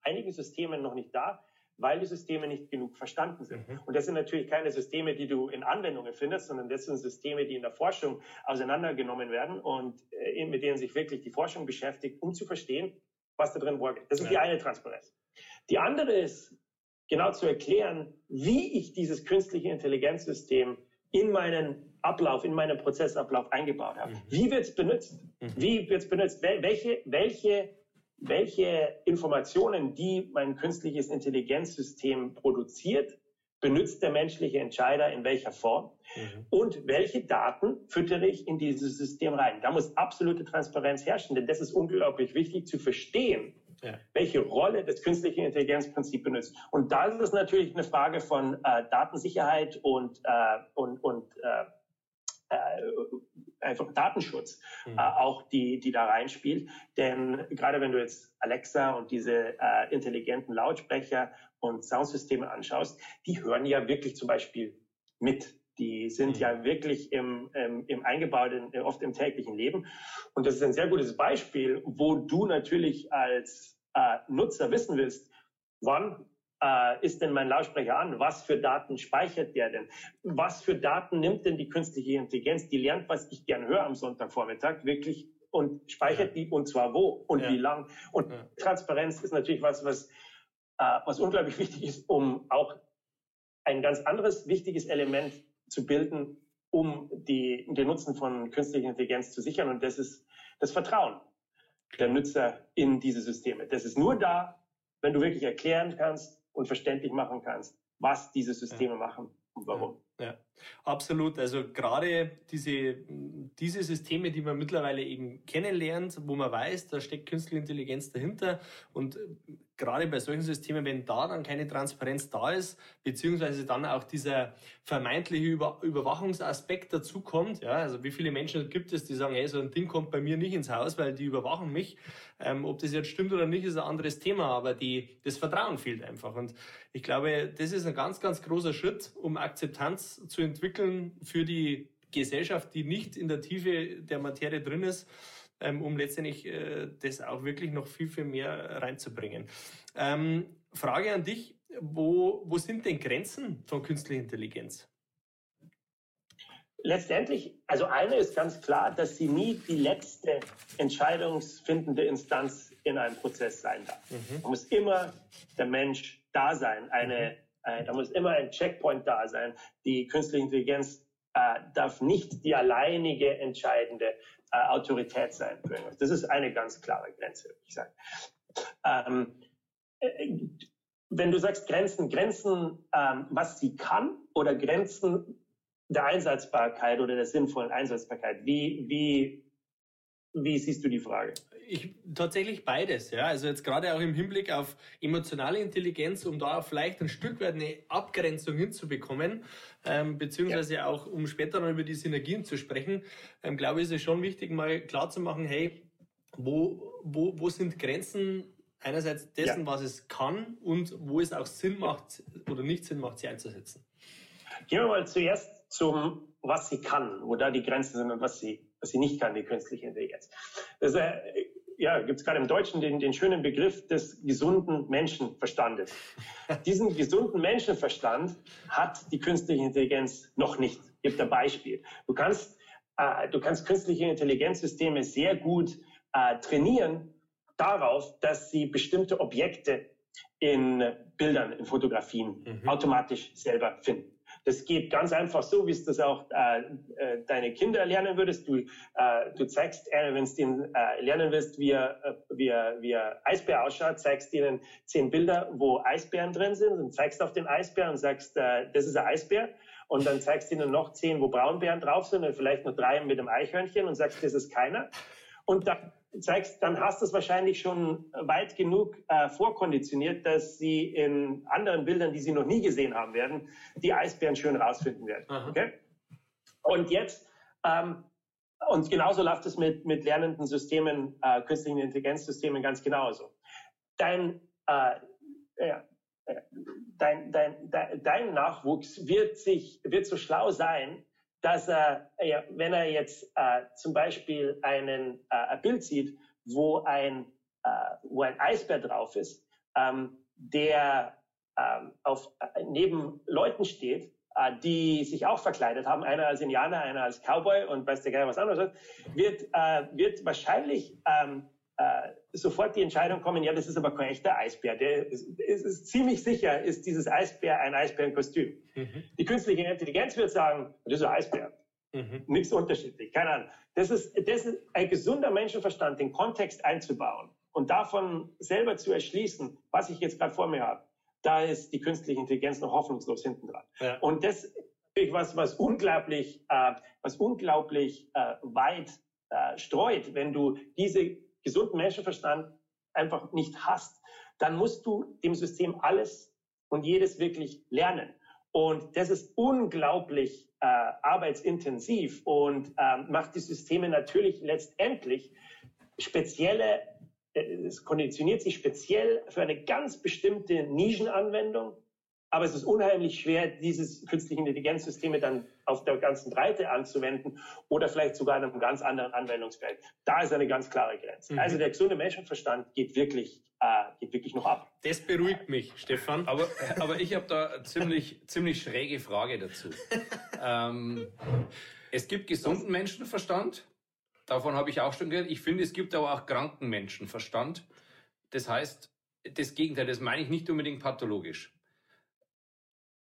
einigen Systemen noch nicht da, weil die Systeme nicht genug verstanden sind. Mhm. Und das sind natürlich keine Systeme, die du in Anwendungen findest, sondern das sind Systeme, die in der Forschung auseinandergenommen werden und äh, mit denen sich wirklich die Forschung beschäftigt, um zu verstehen, was da drin vorgeht. Das ist ja. die eine Transparenz. Die andere ist, genau zu erklären, wie ich dieses künstliche Intelligenzsystem in meinen Ablauf, in meinen Prozessablauf eingebaut habe. Mhm. Wie wird es benutzt? Mhm. Wie wird es benutzt? Welche, welche, welche Informationen, die mein künstliches Intelligenzsystem produziert, benutzt der menschliche Entscheider in welcher Form? Mhm. Und welche Daten füttere ich in dieses System rein? Da muss absolute Transparenz herrschen, denn das ist unglaublich wichtig zu verstehen, ja. welche Rolle das künstliche Intelligenzprinzip benutzt. Und da ist es natürlich eine Frage von äh, Datensicherheit und, äh, und, und äh, äh einfach Datenschutz mhm. äh, auch, die, die da reinspielt. Denn gerade wenn du jetzt Alexa und diese äh, intelligenten Lautsprecher und Soundsysteme anschaust, die hören ja wirklich zum Beispiel mit. Die sind mhm. ja wirklich im, im, im eingebauten, oft im täglichen Leben. Und das ist ein sehr gutes Beispiel, wo du natürlich als äh, Nutzer wissen willst, wann äh, ist denn mein Lautsprecher an? Was für Daten speichert der denn? Was für Daten nimmt denn die künstliche Intelligenz? Die lernt, was ich gern höre am Sonntagvormittag, wirklich und speichert ja. die und zwar wo und ja. wie lang. Und ja. Transparenz ist natürlich was, was, äh, was unglaublich wichtig ist, um auch ein ganz anderes wichtiges Element zu bilden, um die, den Nutzen von künstlicher Intelligenz zu sichern. Und das ist das Vertrauen der Nutzer in diese Systeme. Das ist nur da, wenn du wirklich erklären kannst und verständlich machen kannst, was diese Systeme machen und warum. Ja, absolut. Also gerade diese, diese Systeme, die man mittlerweile eben kennenlernt, wo man weiß, da steckt künstliche Intelligenz dahinter und gerade bei solchen Systemen, wenn da dann keine Transparenz da ist, beziehungsweise dann auch dieser vermeintliche Über Überwachungsaspekt dazu kommt, ja, also wie viele Menschen gibt es, die sagen, hey, so ein Ding kommt bei mir nicht ins Haus, weil die überwachen mich. Ähm, ob das jetzt stimmt oder nicht, ist ein anderes Thema, aber die, das Vertrauen fehlt einfach. Und ich glaube, das ist ein ganz, ganz großer Schritt, um Akzeptanz zu entwickeln für die Gesellschaft, die nicht in der Tiefe der Materie drin ist ähm, um letztendlich äh, das auch wirklich noch viel, viel mehr reinzubringen. Ähm, Frage an dich, wo, wo sind denn Grenzen von künstlicher Intelligenz? Letztendlich, also eine ist ganz klar, dass sie nie die letzte entscheidungsfindende Instanz in einem Prozess sein darf. Mhm. Da muss immer der Mensch da sein, eine, mhm. Da muss immer ein Checkpoint da sein. Die künstliche Intelligenz äh, darf nicht die alleinige entscheidende äh, Autorität sein. Das ist eine ganz klare Grenze, würde ich sagen. Ähm, äh, wenn du sagst Grenzen, Grenzen, ähm, was sie kann oder Grenzen der Einsatzbarkeit oder der sinnvollen Einsatzbarkeit, wie, wie, wie siehst du die Frage? Ich, tatsächlich beides, ja. Also jetzt gerade auch im Hinblick auf emotionale Intelligenz, um da vielleicht ein Stück weit eine Abgrenzung hinzubekommen, ähm, beziehungsweise ja. auch um später noch über die Synergien zu sprechen, ähm, glaube ich, ist es schon wichtig, mal klar zu machen, hey, wo, wo, wo sind Grenzen einerseits dessen, ja. was es kann und wo es auch Sinn macht oder nicht Sinn macht, sie einzusetzen? Gehen wir mal zuerst zum, was sie kann, wo da die Grenzen sind und was sie, was sie nicht kann, die künstliche Intelligenz. Das, äh, ja, gibt es gerade im Deutschen den, den schönen Begriff des gesunden Menschenverstandes. Diesen gesunden Menschenverstand hat die künstliche Intelligenz noch nicht. Ich gebe ein Beispiel. Du kannst, äh, du kannst künstliche Intelligenzsysteme sehr gut äh, trainieren darauf, dass sie bestimmte Objekte in Bildern, in Fotografien mhm. automatisch selber finden. Das geht ganz einfach so, wie es das auch äh, äh, deine Kinder lernen würdest. Du, äh, du zeigst, wenn du ihnen äh, lernen willst, wie, äh, wie, wie er Eisbär ausschaut, zeigst ihnen zehn Bilder, wo Eisbären drin sind und zeigst auf den Eisbär und sagst, äh, das ist ein Eisbär. Und dann zeigst du ihnen noch zehn, wo Braunbären drauf sind und vielleicht noch drei mit einem Eichhörnchen und sagst, das ist keiner. Und dann zeigst, dann hast du es wahrscheinlich schon weit genug äh, vorkonditioniert, dass sie in anderen Bildern, die sie noch nie gesehen haben werden, die Eisbären schön rausfinden werden. Okay? Und jetzt, ähm, und genauso läuft es mit, mit lernenden Systemen, äh, künstlichen Intelligenzsystemen ganz genauso. Dein, äh, ja, dein, dein, dein, dein Nachwuchs wird sich, wird so schlau sein, dass er, ja, wenn er jetzt äh, zum Beispiel einen, äh, ein Bild sieht, wo ein, äh, wo ein Eisbär drauf ist, ähm, der ähm, auf, äh, neben Leuten steht, äh, die sich auch verkleidet haben, einer als Indianer, einer als Cowboy und weiß der Geil was anderes, wird, äh, wird wahrscheinlich ähm, äh, sofort die Entscheidung kommen, ja, das ist aber kein echter Eisbär. Der ist, ist, ist ziemlich sicher, ist dieses Eisbär ein Eisbärenkostüm. Mhm. Die künstliche Intelligenz wird sagen, das ist ein Eisbär. Mhm. Nichts unterschiedlich, keine Ahnung. Das ist, das ist ein gesunder Menschenverstand, den Kontext einzubauen und davon selber zu erschließen, was ich jetzt gerade vor mir habe. Da ist die künstliche Intelligenz noch hoffnungslos hinten dran. Ja. Und das ist was, was unglaublich, äh, was unglaublich äh, weit äh, streut, wenn du diese gesunden Menschenverstand einfach nicht hast, dann musst du dem System alles und jedes wirklich lernen. Und das ist unglaublich äh, arbeitsintensiv und äh, macht die Systeme natürlich letztendlich spezielle, äh, es konditioniert sich speziell für eine ganz bestimmte Nischenanwendung aber es ist unheimlich schwer, diese künstlichen Intelligenzsysteme dann auf der ganzen Breite anzuwenden oder vielleicht sogar in einem ganz anderen Anwendungsfeld. Da ist eine ganz klare Grenze. Mhm. Also der gesunde Menschenverstand geht wirklich, äh, geht wirklich noch ab. Das beruhigt mich, Stefan. Aber, aber ich habe da eine ziemlich, ziemlich schräge Frage dazu. ähm, es gibt gesunden Menschenverstand. Davon habe ich auch schon gehört. Ich finde, es gibt aber auch kranken Menschenverstand. Das heißt, das Gegenteil, das meine ich nicht unbedingt pathologisch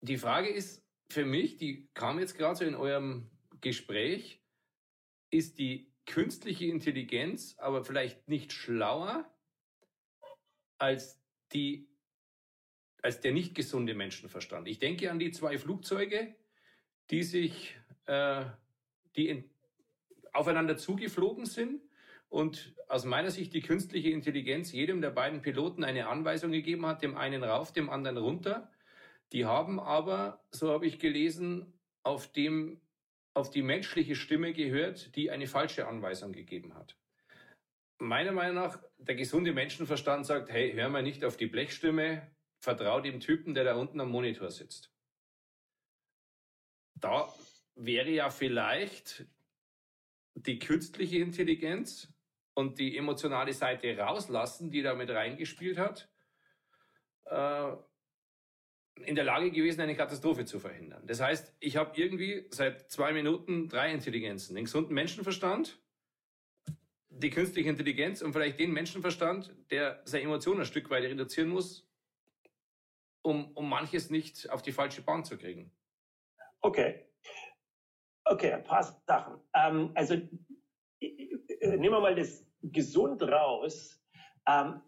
die Frage ist für mich, die kam jetzt gerade so in eurem Gespräch, ist die künstliche Intelligenz aber vielleicht nicht schlauer als die als der nicht gesunde Menschenverstand. Ich denke an die zwei Flugzeuge, die sich äh, die in, aufeinander zugeflogen sind und aus meiner Sicht die künstliche Intelligenz jedem der beiden Piloten eine Anweisung gegeben hat, dem einen rauf, dem anderen runter. Die haben aber, so habe ich gelesen, auf dem, auf die menschliche Stimme gehört, die eine falsche Anweisung gegeben hat. Meiner Meinung nach, der gesunde Menschenverstand sagt, hey, hör mal nicht auf die Blechstimme, vertrau dem Typen, der da unten am Monitor sitzt. Da wäre ja vielleicht die künstliche Intelligenz und die emotionale Seite rauslassen, die da mit reingespielt hat, äh, in der Lage gewesen, eine Katastrophe zu verhindern. Das heißt, ich habe irgendwie seit zwei Minuten drei Intelligenzen. Den gesunden Menschenverstand, die künstliche Intelligenz und vielleicht den Menschenverstand, der seine Emotionen ein Stück weit reduzieren muss, um, um manches nicht auf die falsche Bahn zu kriegen. Okay. Okay, ein paar Sachen. Ähm, also nehmen wir mal das gesund raus. Ähm,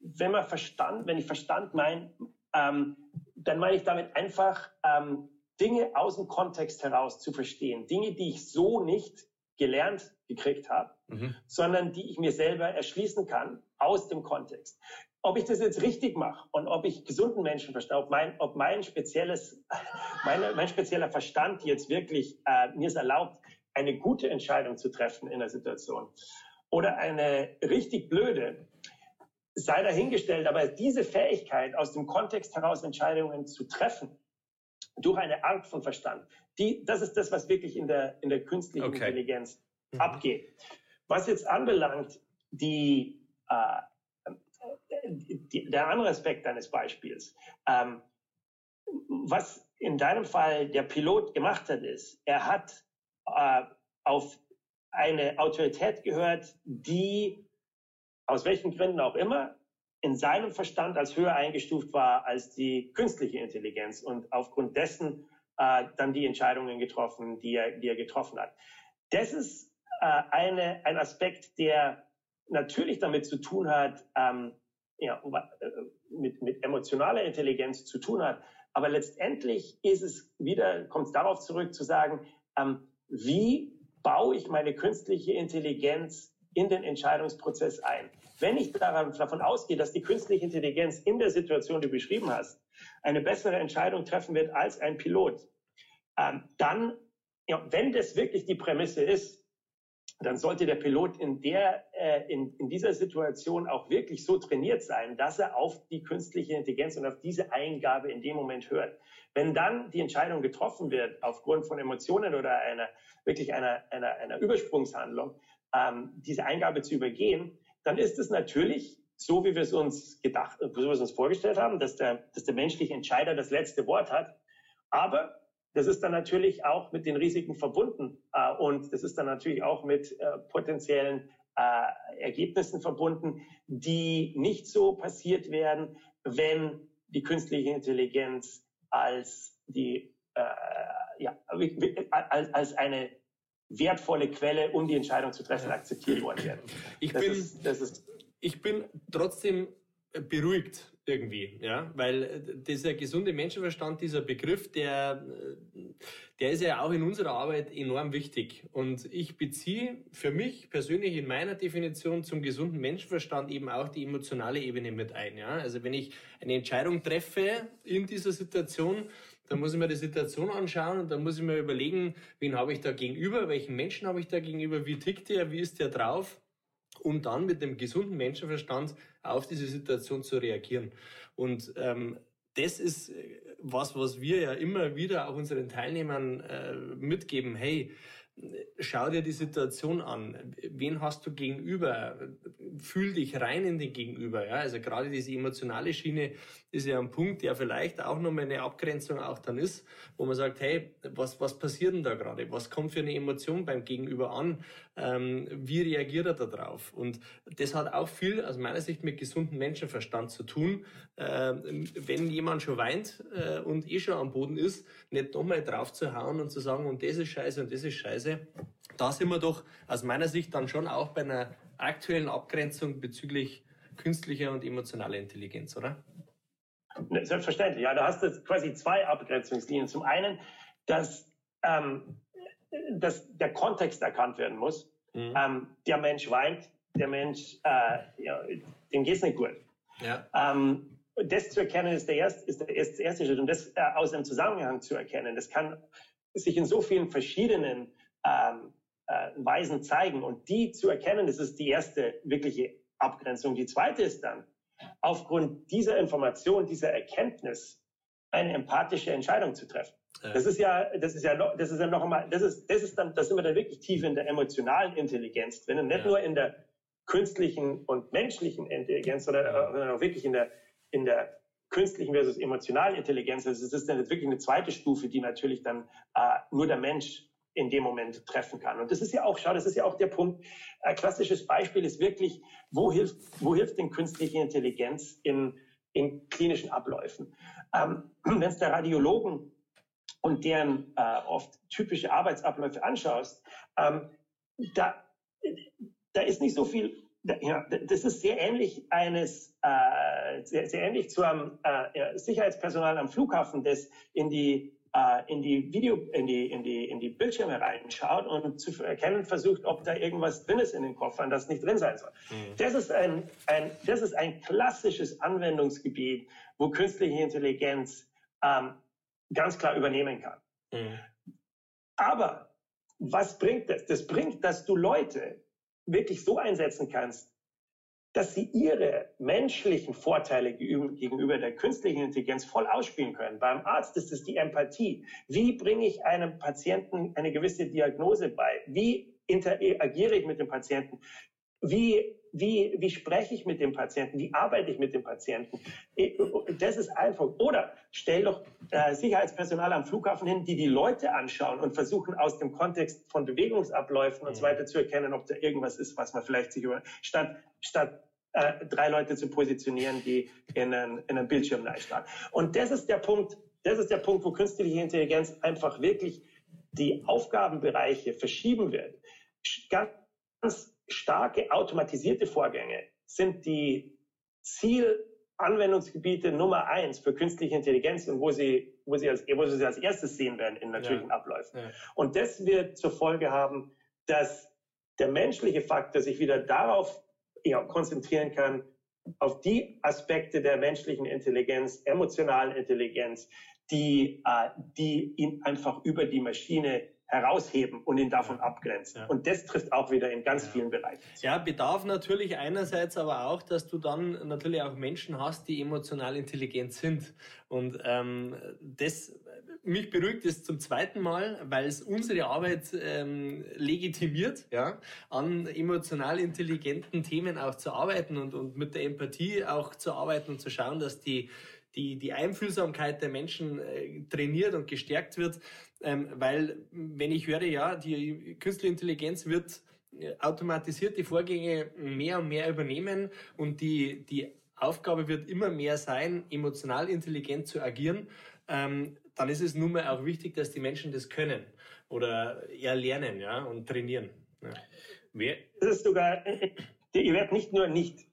wenn man Verstand, wenn ich Verstand meine, ähm, dann meine ich damit einfach, ähm, Dinge aus dem Kontext heraus zu verstehen. Dinge, die ich so nicht gelernt gekriegt habe, mhm. sondern die ich mir selber erschließen kann aus dem Kontext. Ob ich das jetzt richtig mache und ob ich gesunden Menschenverstand, ob mein, ob mein spezielles, meine, mein spezieller Verstand jetzt wirklich äh, mir es erlaubt, eine gute Entscheidung zu treffen in der Situation oder eine richtig blöde, sei dahingestellt, aber diese Fähigkeit, aus dem Kontext heraus Entscheidungen zu treffen, durch eine Art von Verstand, die, das ist das, was wirklich in der, in der künstlichen okay. Intelligenz mhm. abgeht. Was jetzt anbelangt, die, äh, die, der andere Aspekt deines Beispiels. Ähm, was in deinem Fall der Pilot gemacht hat, ist, er hat äh, auf eine Autorität gehört, die aus welchen Gründen auch immer in seinem Verstand als höher eingestuft war als die künstliche Intelligenz und aufgrund dessen äh, dann die Entscheidungen getroffen, die er, die er getroffen hat. Das ist äh, eine, ein Aspekt, der natürlich damit zu tun hat, ähm, ja, äh, mit, mit emotionaler Intelligenz zu tun hat. Aber letztendlich ist es wieder, kommt es darauf zurück zu sagen, ähm, wie baue ich meine künstliche Intelligenz in den Entscheidungsprozess ein? Wenn ich daran, davon ausgehe, dass die künstliche Intelligenz in der Situation, die du beschrieben hast, eine bessere Entscheidung treffen wird als ein Pilot, ähm, dann, ja, wenn das wirklich die Prämisse ist, dann sollte der Pilot in, der, äh, in, in dieser Situation auch wirklich so trainiert sein, dass er auf die künstliche Intelligenz und auf diese Eingabe in dem Moment hört. Wenn dann die Entscheidung getroffen wird aufgrund von Emotionen oder einer wirklich einer, einer, einer Übersprungshandlung, ähm, diese Eingabe zu übergehen, dann ist es natürlich so, wie wir es uns gedacht, wie wir es uns vorgestellt haben, dass der, dass der menschliche Entscheider das letzte Wort hat. Aber das ist dann natürlich auch mit den Risiken verbunden äh, und das ist dann natürlich auch mit äh, potenziellen äh, Ergebnissen verbunden, die nicht so passiert werden, wenn die künstliche Intelligenz als die äh, ja, als eine wertvolle Quelle, um die Entscheidung zu treffen, akzeptiert worden werden. Ich das bin, ist, ist, ich bin trotzdem beruhigt irgendwie, ja, weil äh, dieser gesunde Menschenverstand, dieser Begriff, der, äh, der ist ja auch in unserer Arbeit enorm wichtig. Und ich beziehe für mich persönlich in meiner Definition zum gesunden Menschenverstand eben auch die emotionale Ebene mit ein, ja. Also wenn ich eine Entscheidung treffe in dieser Situation, dann muss ich mir die Situation anschauen und dann muss ich mir überlegen, wen habe ich da gegenüber, welchen Menschen habe ich da gegenüber, wie tickt der, wie ist der drauf um dann mit dem gesunden Menschenverstand auf diese Situation zu reagieren. Und ähm, das ist äh, was, was wir ja immer wieder auch unseren Teilnehmern äh, mitgeben. Hey, schau dir die Situation an. Wen hast du gegenüber? Fühl dich rein in den Gegenüber. Ja? Also gerade diese emotionale Schiene ist ja ein Punkt, der vielleicht auch nochmal eine Abgrenzung auch dann ist, wo man sagt, hey, was, was passiert denn da gerade? Was kommt für eine Emotion beim Gegenüber an? Ähm, wie reagiert er da drauf? Und das hat auch viel aus meiner Sicht mit gesundem Menschenverstand zu tun. Äh, wenn jemand schon weint äh, und eh schon am Boden ist, nicht nochmal drauf zu hauen und zu sagen, und das ist scheiße und das ist scheiße. Da sind wir doch aus meiner Sicht dann schon auch bei einer aktuellen Abgrenzung bezüglich künstlicher und emotionaler Intelligenz, oder? Ne, selbstverständlich, ja. Da hast du quasi zwei Abgrenzungslinien. Zum einen, dass, ähm, dass der Kontext erkannt werden muss. Mhm. Ähm, der Mensch weint, der Mensch, äh, ja, dem geht es nicht gut. Ja. Ähm, das zu erkennen ist der erste, ist der erste Schritt und das äh, aus einem Zusammenhang zu erkennen. Das kann sich in so vielen verschiedenen ähm, äh, Weisen zeigen und die zu erkennen, das ist die erste wirkliche Abgrenzung. Die zweite ist dann, aufgrund dieser Information, dieser Erkenntnis eine empathische Entscheidung zu treffen. Das ist ja, das ist ja noch, das ist ja noch einmal, das ist, das ist dann, das sind wir dann wirklich tief in der emotionalen Intelligenz drin, nicht ja. nur in der künstlichen und menschlichen Intelligenz, sondern ja. auch wirklich in der, in der künstlichen versus emotionalen Intelligenz. Also es ist dann wirklich eine zweite Stufe, die natürlich dann äh, nur der Mensch in dem Moment treffen kann. Und das ist ja auch, schau, das ist ja auch der Punkt. Ein klassisches Beispiel ist wirklich, wo hilft, wo hilft denn künstliche Intelligenz in, in klinischen Abläufen? Ähm, Wenn es der Radiologen und deren äh, oft typische Arbeitsabläufe anschaust, ähm, da, da ist nicht so viel, da, ja, das ist sehr ähnlich eines, äh, sehr, sehr ähnlich zu einem äh, Sicherheitspersonal am Flughafen, das in die äh, in die Video, in die, in die, in die Bildschirme reinschaut und zu erkennen versucht, ob da irgendwas drin ist in den Koffern, das nicht drin sein soll. Mhm. Das ist ein, ein, das ist ein klassisches Anwendungsgebiet, wo künstliche Intelligenz ähm, ganz klar übernehmen kann. Mhm. Aber was bringt das? Das bringt, dass du Leute wirklich so einsetzen kannst, dass sie ihre menschlichen Vorteile gegenüber der künstlichen Intelligenz voll ausspielen können. Beim Arzt ist es die Empathie. Wie bringe ich einem Patienten eine gewisse Diagnose bei? Wie interagiere ich mit dem Patienten? wie wie, wie spreche ich mit dem Patienten? Wie arbeite ich mit dem Patienten? Das ist einfach. Oder stell doch äh, Sicherheitspersonal am Flughafen hin, die die Leute anschauen und versuchen aus dem Kontext von Bewegungsabläufen und so mhm. weiter zu erkennen, ob da irgendwas ist, was man vielleicht sich über, statt, statt äh, drei Leute zu positionieren, die in einen, in einen Bildschirm starren. Und das ist der Punkt, das ist der Punkt, wo künstliche Intelligenz einfach wirklich die Aufgabenbereiche verschieben wird. Ganz starke automatisierte Vorgänge sind die Zielanwendungsgebiete Nummer eins für künstliche Intelligenz und wo sie, wo sie, als, wo sie als erstes sehen werden in natürlichen ja. Abläufen. Ja. Und das wird zur Folge haben, dass der menschliche Faktor sich wieder darauf ja, konzentrieren kann, auf die Aspekte der menschlichen Intelligenz, emotionalen Intelligenz, die, äh, die ihn einfach über die Maschine herausheben und ihn davon abgrenzen. Ja. Und das trifft auch wieder in ganz ja. vielen Bereichen. Ja, bedarf natürlich einerseits aber auch, dass du dann natürlich auch Menschen hast, die emotional intelligent sind. Und ähm, das mich beruhigt es zum zweiten Mal, weil es unsere Arbeit ähm, legitimiert, ja, an emotional intelligenten Themen auch zu arbeiten und, und mit der Empathie auch zu arbeiten und zu schauen, dass die die, die Einfühlsamkeit der Menschen äh, trainiert und gestärkt wird. Ähm, weil, wenn ich höre, ja, die künstliche Intelligenz wird äh, automatisierte Vorgänge mehr und mehr übernehmen und die, die Aufgabe wird immer mehr sein, emotional intelligent zu agieren, ähm, dann ist es nun mal auch wichtig, dass die Menschen das können oder eher lernen ja, und trainieren. Ja. Wer? Das ist sogar, ihr werdet nicht nur nicht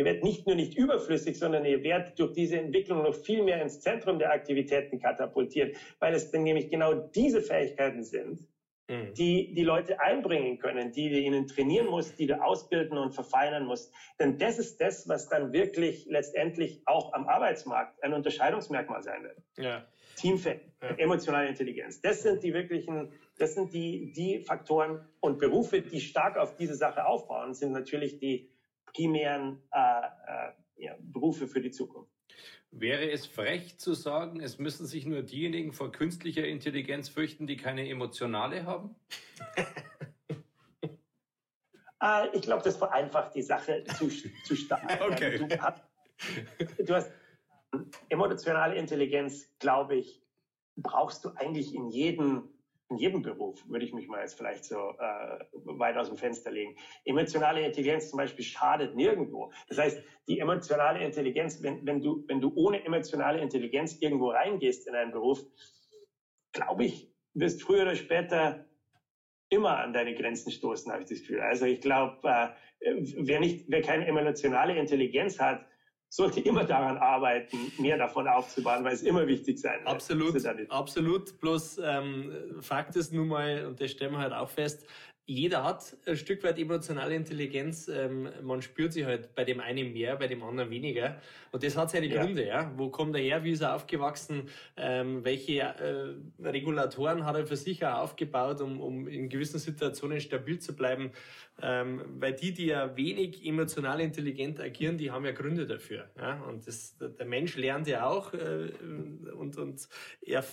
Ihr werdet nicht nur nicht überflüssig, sondern ihr werdet durch diese Entwicklung noch viel mehr ins Zentrum der Aktivitäten katapultiert, weil es dann nämlich genau diese Fähigkeiten sind, mhm. die die Leute einbringen können, die du ihnen trainieren musst, die du ausbilden und verfeinern musst. Denn das ist das, was dann wirklich letztendlich auch am Arbeitsmarkt ein Unterscheidungsmerkmal sein wird. Ja. Teamfit, ja. emotionale Intelligenz. Das sind die wirklichen, das sind die, die Faktoren und Berufe, die stark auf diese Sache aufbauen, sind natürlich die primären äh, äh, ja, Berufe für die Zukunft. Wäre es frech zu sagen, es müssen sich nur diejenigen vor künstlicher Intelligenz fürchten, die keine emotionale haben? äh, ich glaube, das vereinfacht die Sache zu, zu stark. Okay. Du, hast, du hast emotionale Intelligenz, glaube ich, brauchst du eigentlich in jedem in jedem Beruf, würde ich mich mal jetzt vielleicht so äh, weit aus dem Fenster legen. Emotionale Intelligenz zum Beispiel schadet nirgendwo. Das heißt, die emotionale Intelligenz, wenn, wenn, du, wenn du ohne emotionale Intelligenz irgendwo reingehst in einen Beruf, glaube ich, wirst früher oder später immer an deine Grenzen stoßen, habe ich das Gefühl. Also ich glaube, äh, wer, wer keine emotionale Intelligenz hat, sollte immer daran arbeiten, mehr davon aufzubauen, weil es immer wichtig sein wird. Absolut, absolut. Bloß ähm, Fakt ist nun mal, und das stellen wir halt auch fest, jeder hat ein Stück weit emotionale Intelligenz. Ähm, man spürt sie halt bei dem einen mehr, bei dem anderen weniger. Und das hat seine ja. Gründe. Ja? Wo kommt er her? Wie ist er aufgewachsen? Ähm, welche äh, Regulatoren hat er für sich auch aufgebaut, um, um in gewissen Situationen stabil zu bleiben? Ähm, weil die, die ja wenig emotional intelligent agieren, die haben ja Gründe dafür. Ja? Und das, der Mensch lernt ja auch äh, und, und er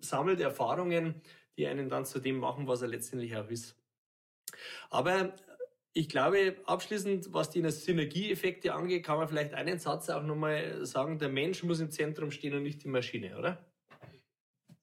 sammelt Erfahrungen, die einen dann zu dem machen, was er letztendlich auch ist. Aber ich glaube, abschließend, was die Synergieeffekte angeht, kann man vielleicht einen Satz auch nochmal sagen, der Mensch muss im Zentrum stehen und nicht die Maschine, oder?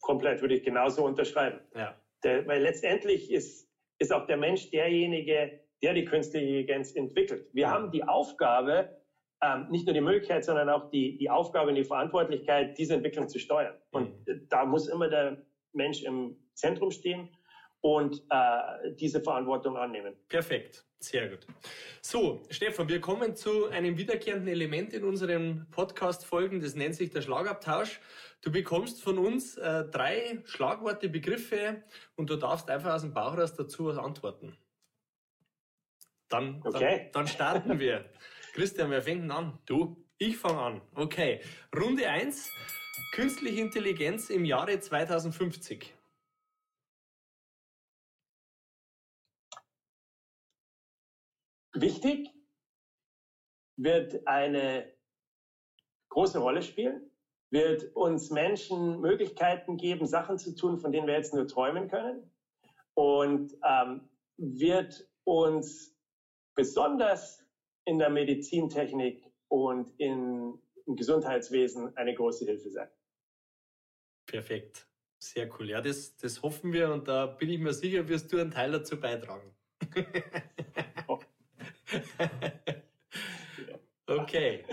Komplett, würde ich genauso unterschreiben. Ja. Der, weil letztendlich ist, ist auch der Mensch derjenige, der die künstliche Intelligenz entwickelt. Wir ja. haben die Aufgabe, ähm, nicht nur die Möglichkeit, sondern auch die, die Aufgabe und die Verantwortlichkeit, diese Entwicklung zu steuern. Und mhm. da muss immer der Mensch im Zentrum stehen und äh, diese Verantwortung annehmen. Perfekt, sehr gut. So, Stefan, wir kommen zu einem wiederkehrenden Element in unseren Podcast-Folgen, das nennt sich der Schlagabtausch. Du bekommst von uns äh, drei Schlagworte, Begriffe und du darfst einfach aus dem Bauch raus dazu was antworten. Dann, okay. dann, dann starten wir. Christian, wer fängt denn an? Du? Ich fange an. Okay. Runde 1. Künstliche Intelligenz im Jahre 2050. Wichtig wird eine große Rolle spielen, wird uns Menschen Möglichkeiten geben, Sachen zu tun, von denen wir jetzt nur träumen können und ähm, wird uns besonders in der Medizintechnik und in, im Gesundheitswesen eine große Hilfe sein. Perfekt. Sehr cool. Ja, das, das hoffen wir und da bin ich mir sicher, wirst du einen Teil dazu beitragen. okay.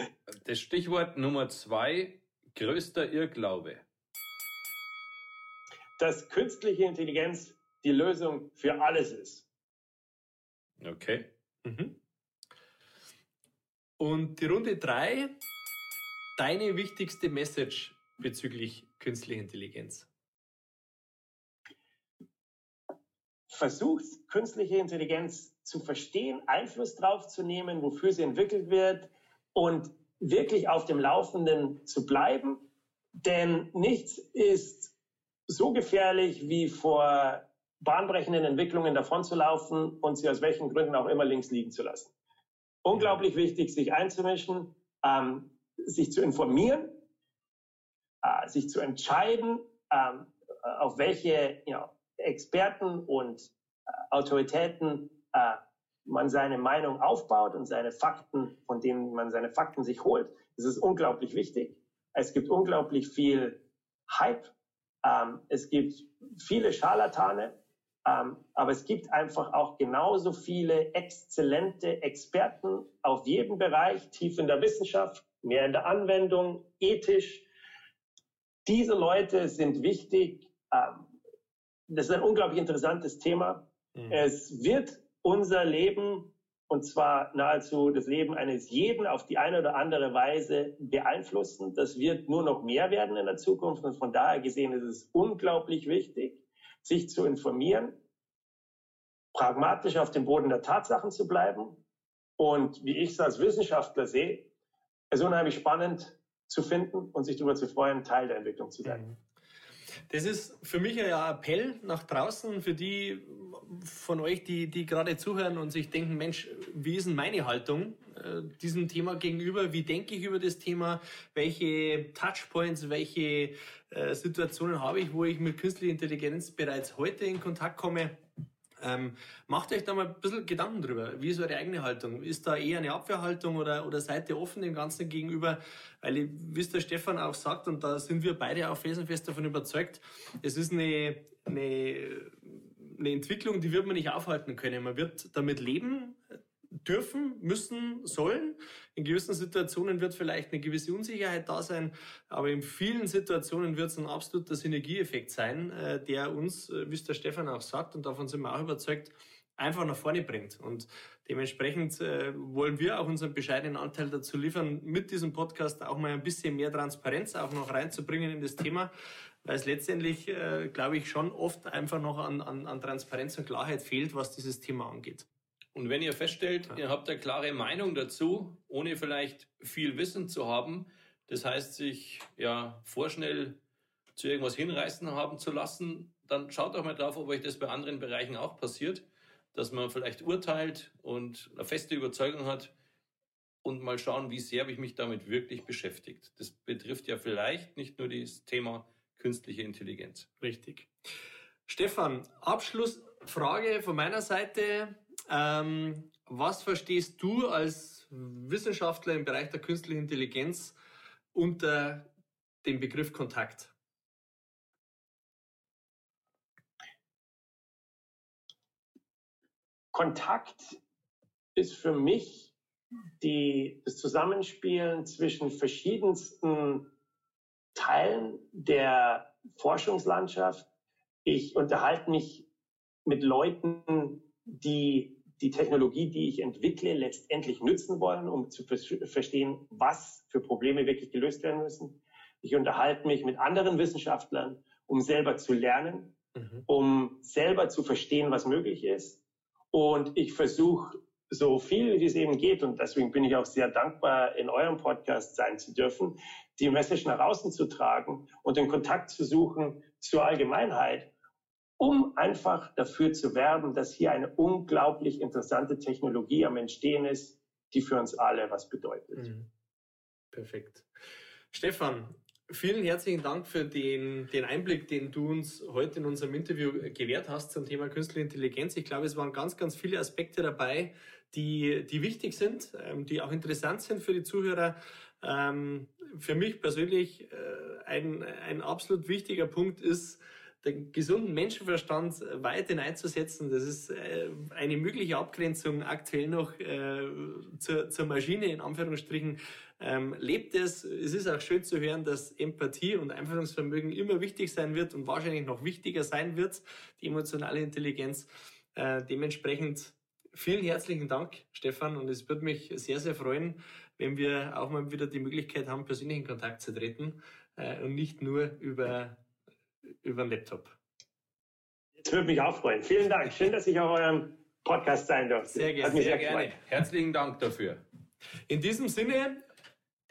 Das Stichwort Nummer zwei, größter Irrglaube. Dass künstliche Intelligenz die Lösung für alles ist. Okay. Mhm. Und die Runde drei, deine wichtigste Message bezüglich künstlicher Intelligenz. Versucht künstliche Intelligenz zu verstehen, Einfluss drauf zu nehmen, wofür sie entwickelt wird und wirklich auf dem Laufenden zu bleiben. Denn nichts ist so gefährlich wie vor bahnbrechenden Entwicklungen davonzulaufen und sie aus welchen Gründen auch immer links liegen zu lassen. Unglaublich wichtig, sich einzumischen, ähm, sich zu informieren, äh, sich zu entscheiden, ähm, auf welche know, Experten und äh, Autoritäten äh, man seine Meinung aufbaut und seine Fakten, von denen man seine Fakten sich holt. Das ist unglaublich wichtig. Es gibt unglaublich viel Hype. Ähm, es gibt viele Scharlatane. Ähm, aber es gibt einfach auch genauso viele exzellente Experten auf jedem Bereich, tief in der Wissenschaft, mehr in der Anwendung, ethisch. Diese Leute sind wichtig. Ähm, das ist ein unglaublich interessantes Thema. Mhm. Es wird unser Leben, und zwar nahezu das Leben eines jeden auf die eine oder andere Weise beeinflussen. Das wird nur noch mehr werden in der Zukunft. Und von daher gesehen ist es unglaublich wichtig, sich zu informieren, pragmatisch auf dem Boden der Tatsachen zu bleiben und wie ich es als Wissenschaftler sehe, es unheimlich spannend zu finden und sich darüber zu freuen, Teil der Entwicklung zu sein. Mhm. Das ist für mich ein Appell nach draußen, für die von euch, die, die gerade zuhören und sich denken, Mensch, wie ist denn meine Haltung äh, diesem Thema gegenüber? Wie denke ich über das Thema? Welche Touchpoints, welche äh, Situationen habe ich, wo ich mit künstlicher Intelligenz bereits heute in Kontakt komme? Ähm, macht euch da mal ein bisschen Gedanken drüber. Wie ist eure eigene Haltung? Ist da eher eine Abwehrhaltung oder, oder seid ihr offen dem Ganzen gegenüber? Weil, wie es der Stefan auch sagt, und da sind wir beide auch felsenfest davon überzeugt, es ist eine, eine, eine Entwicklung, die wird man nicht aufhalten können. Man wird damit leben dürfen, müssen, sollen. In gewissen Situationen wird vielleicht eine gewisse Unsicherheit da sein, aber in vielen Situationen wird es ein absoluter Synergieeffekt sein, äh, der uns, äh, wie es der Stefan auch sagt, und davon sind wir auch überzeugt, einfach nach vorne bringt. Und dementsprechend äh, wollen wir auch unseren bescheidenen Anteil dazu liefern, mit diesem Podcast auch mal ein bisschen mehr Transparenz auch noch reinzubringen in das Thema, weil es letztendlich, glaube ich, schon oft einfach noch an, an, an Transparenz und Klarheit fehlt, was dieses Thema angeht. Und wenn ihr feststellt, ja. ihr habt eine klare Meinung dazu, ohne vielleicht viel Wissen zu haben, das heißt, sich ja vorschnell zu irgendwas hinreißen haben zu lassen, dann schaut doch mal drauf, ob euch das bei anderen Bereichen auch passiert, dass man vielleicht urteilt und eine feste Überzeugung hat und mal schauen, wie sehr habe ich mich damit wirklich beschäftigt. Das betrifft ja vielleicht nicht nur das Thema künstliche Intelligenz. Richtig. Stefan, Abschlussfrage von meiner Seite. Ähm, was verstehst du als Wissenschaftler im Bereich der künstlichen Intelligenz unter dem Begriff Kontakt? Kontakt ist für mich die, das Zusammenspielen zwischen verschiedensten Teilen der Forschungslandschaft. Ich unterhalte mich mit Leuten, die die Technologie, die ich entwickle, letztendlich nützen wollen, um zu verstehen, was für Probleme wirklich gelöst werden müssen. Ich unterhalte mich mit anderen Wissenschaftlern, um selber zu lernen, mhm. um selber zu verstehen, was möglich ist. Und ich versuche so viel, wie es eben geht, und deswegen bin ich auch sehr dankbar, in eurem Podcast sein zu dürfen, die Message nach außen zu tragen und den Kontakt zu suchen zur Allgemeinheit um einfach dafür zu werben, dass hier eine unglaublich interessante Technologie am Entstehen ist, die für uns alle was bedeutet. Mhm. Perfekt. Stefan, vielen herzlichen Dank für den, den Einblick, den du uns heute in unserem Interview gewährt hast zum Thema künstliche Intelligenz. Ich glaube, es waren ganz, ganz viele Aspekte dabei, die, die wichtig sind, ähm, die auch interessant sind für die Zuhörer. Ähm, für mich persönlich äh, ein, ein absolut wichtiger Punkt ist, den gesunden Menschenverstand weit hineinzusetzen. Das ist äh, eine mögliche Abgrenzung aktuell noch äh, zur, zur Maschine, in Anführungsstrichen. Ähm, lebt es. Es ist auch schön zu hören, dass Empathie und Einfühlungsvermögen immer wichtig sein wird und wahrscheinlich noch wichtiger sein wird, die emotionale Intelligenz. Äh, dementsprechend vielen herzlichen Dank, Stefan, und es würde mich sehr, sehr freuen, wenn wir auch mal wieder die Möglichkeit haben, persönlichen Kontakt zu treten äh, und nicht nur über über den Laptop. Das würde mich auch freuen. Vielen Dank. Schön, dass ich auf eurem Podcast sein durfte. Sehr gerne. Sehr, sehr gerne. Herzlichen Dank dafür. In diesem Sinne,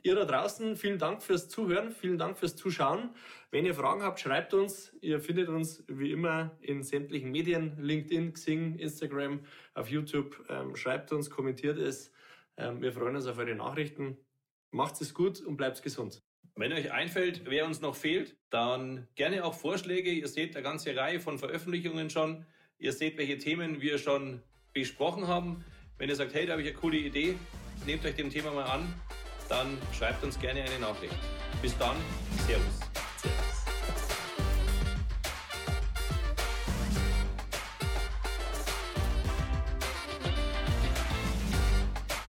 ihr da draußen, vielen Dank fürs Zuhören, vielen Dank fürs Zuschauen. Wenn ihr Fragen habt, schreibt uns. Ihr findet uns wie immer in sämtlichen Medien, LinkedIn, Xing, Instagram, auf YouTube. Ähm, schreibt uns, kommentiert es. Ähm, wir freuen uns auf eure Nachrichten. Macht es gut und bleibt gesund. Wenn euch einfällt, wer uns noch fehlt, dann gerne auch Vorschläge. Ihr seht eine ganze Reihe von Veröffentlichungen schon. Ihr seht, welche Themen wir schon besprochen haben. Wenn ihr sagt, hey, da habe ich eine coole Idee, nehmt euch dem Thema mal an, dann schreibt uns gerne eine Nachricht. Bis dann, Servus.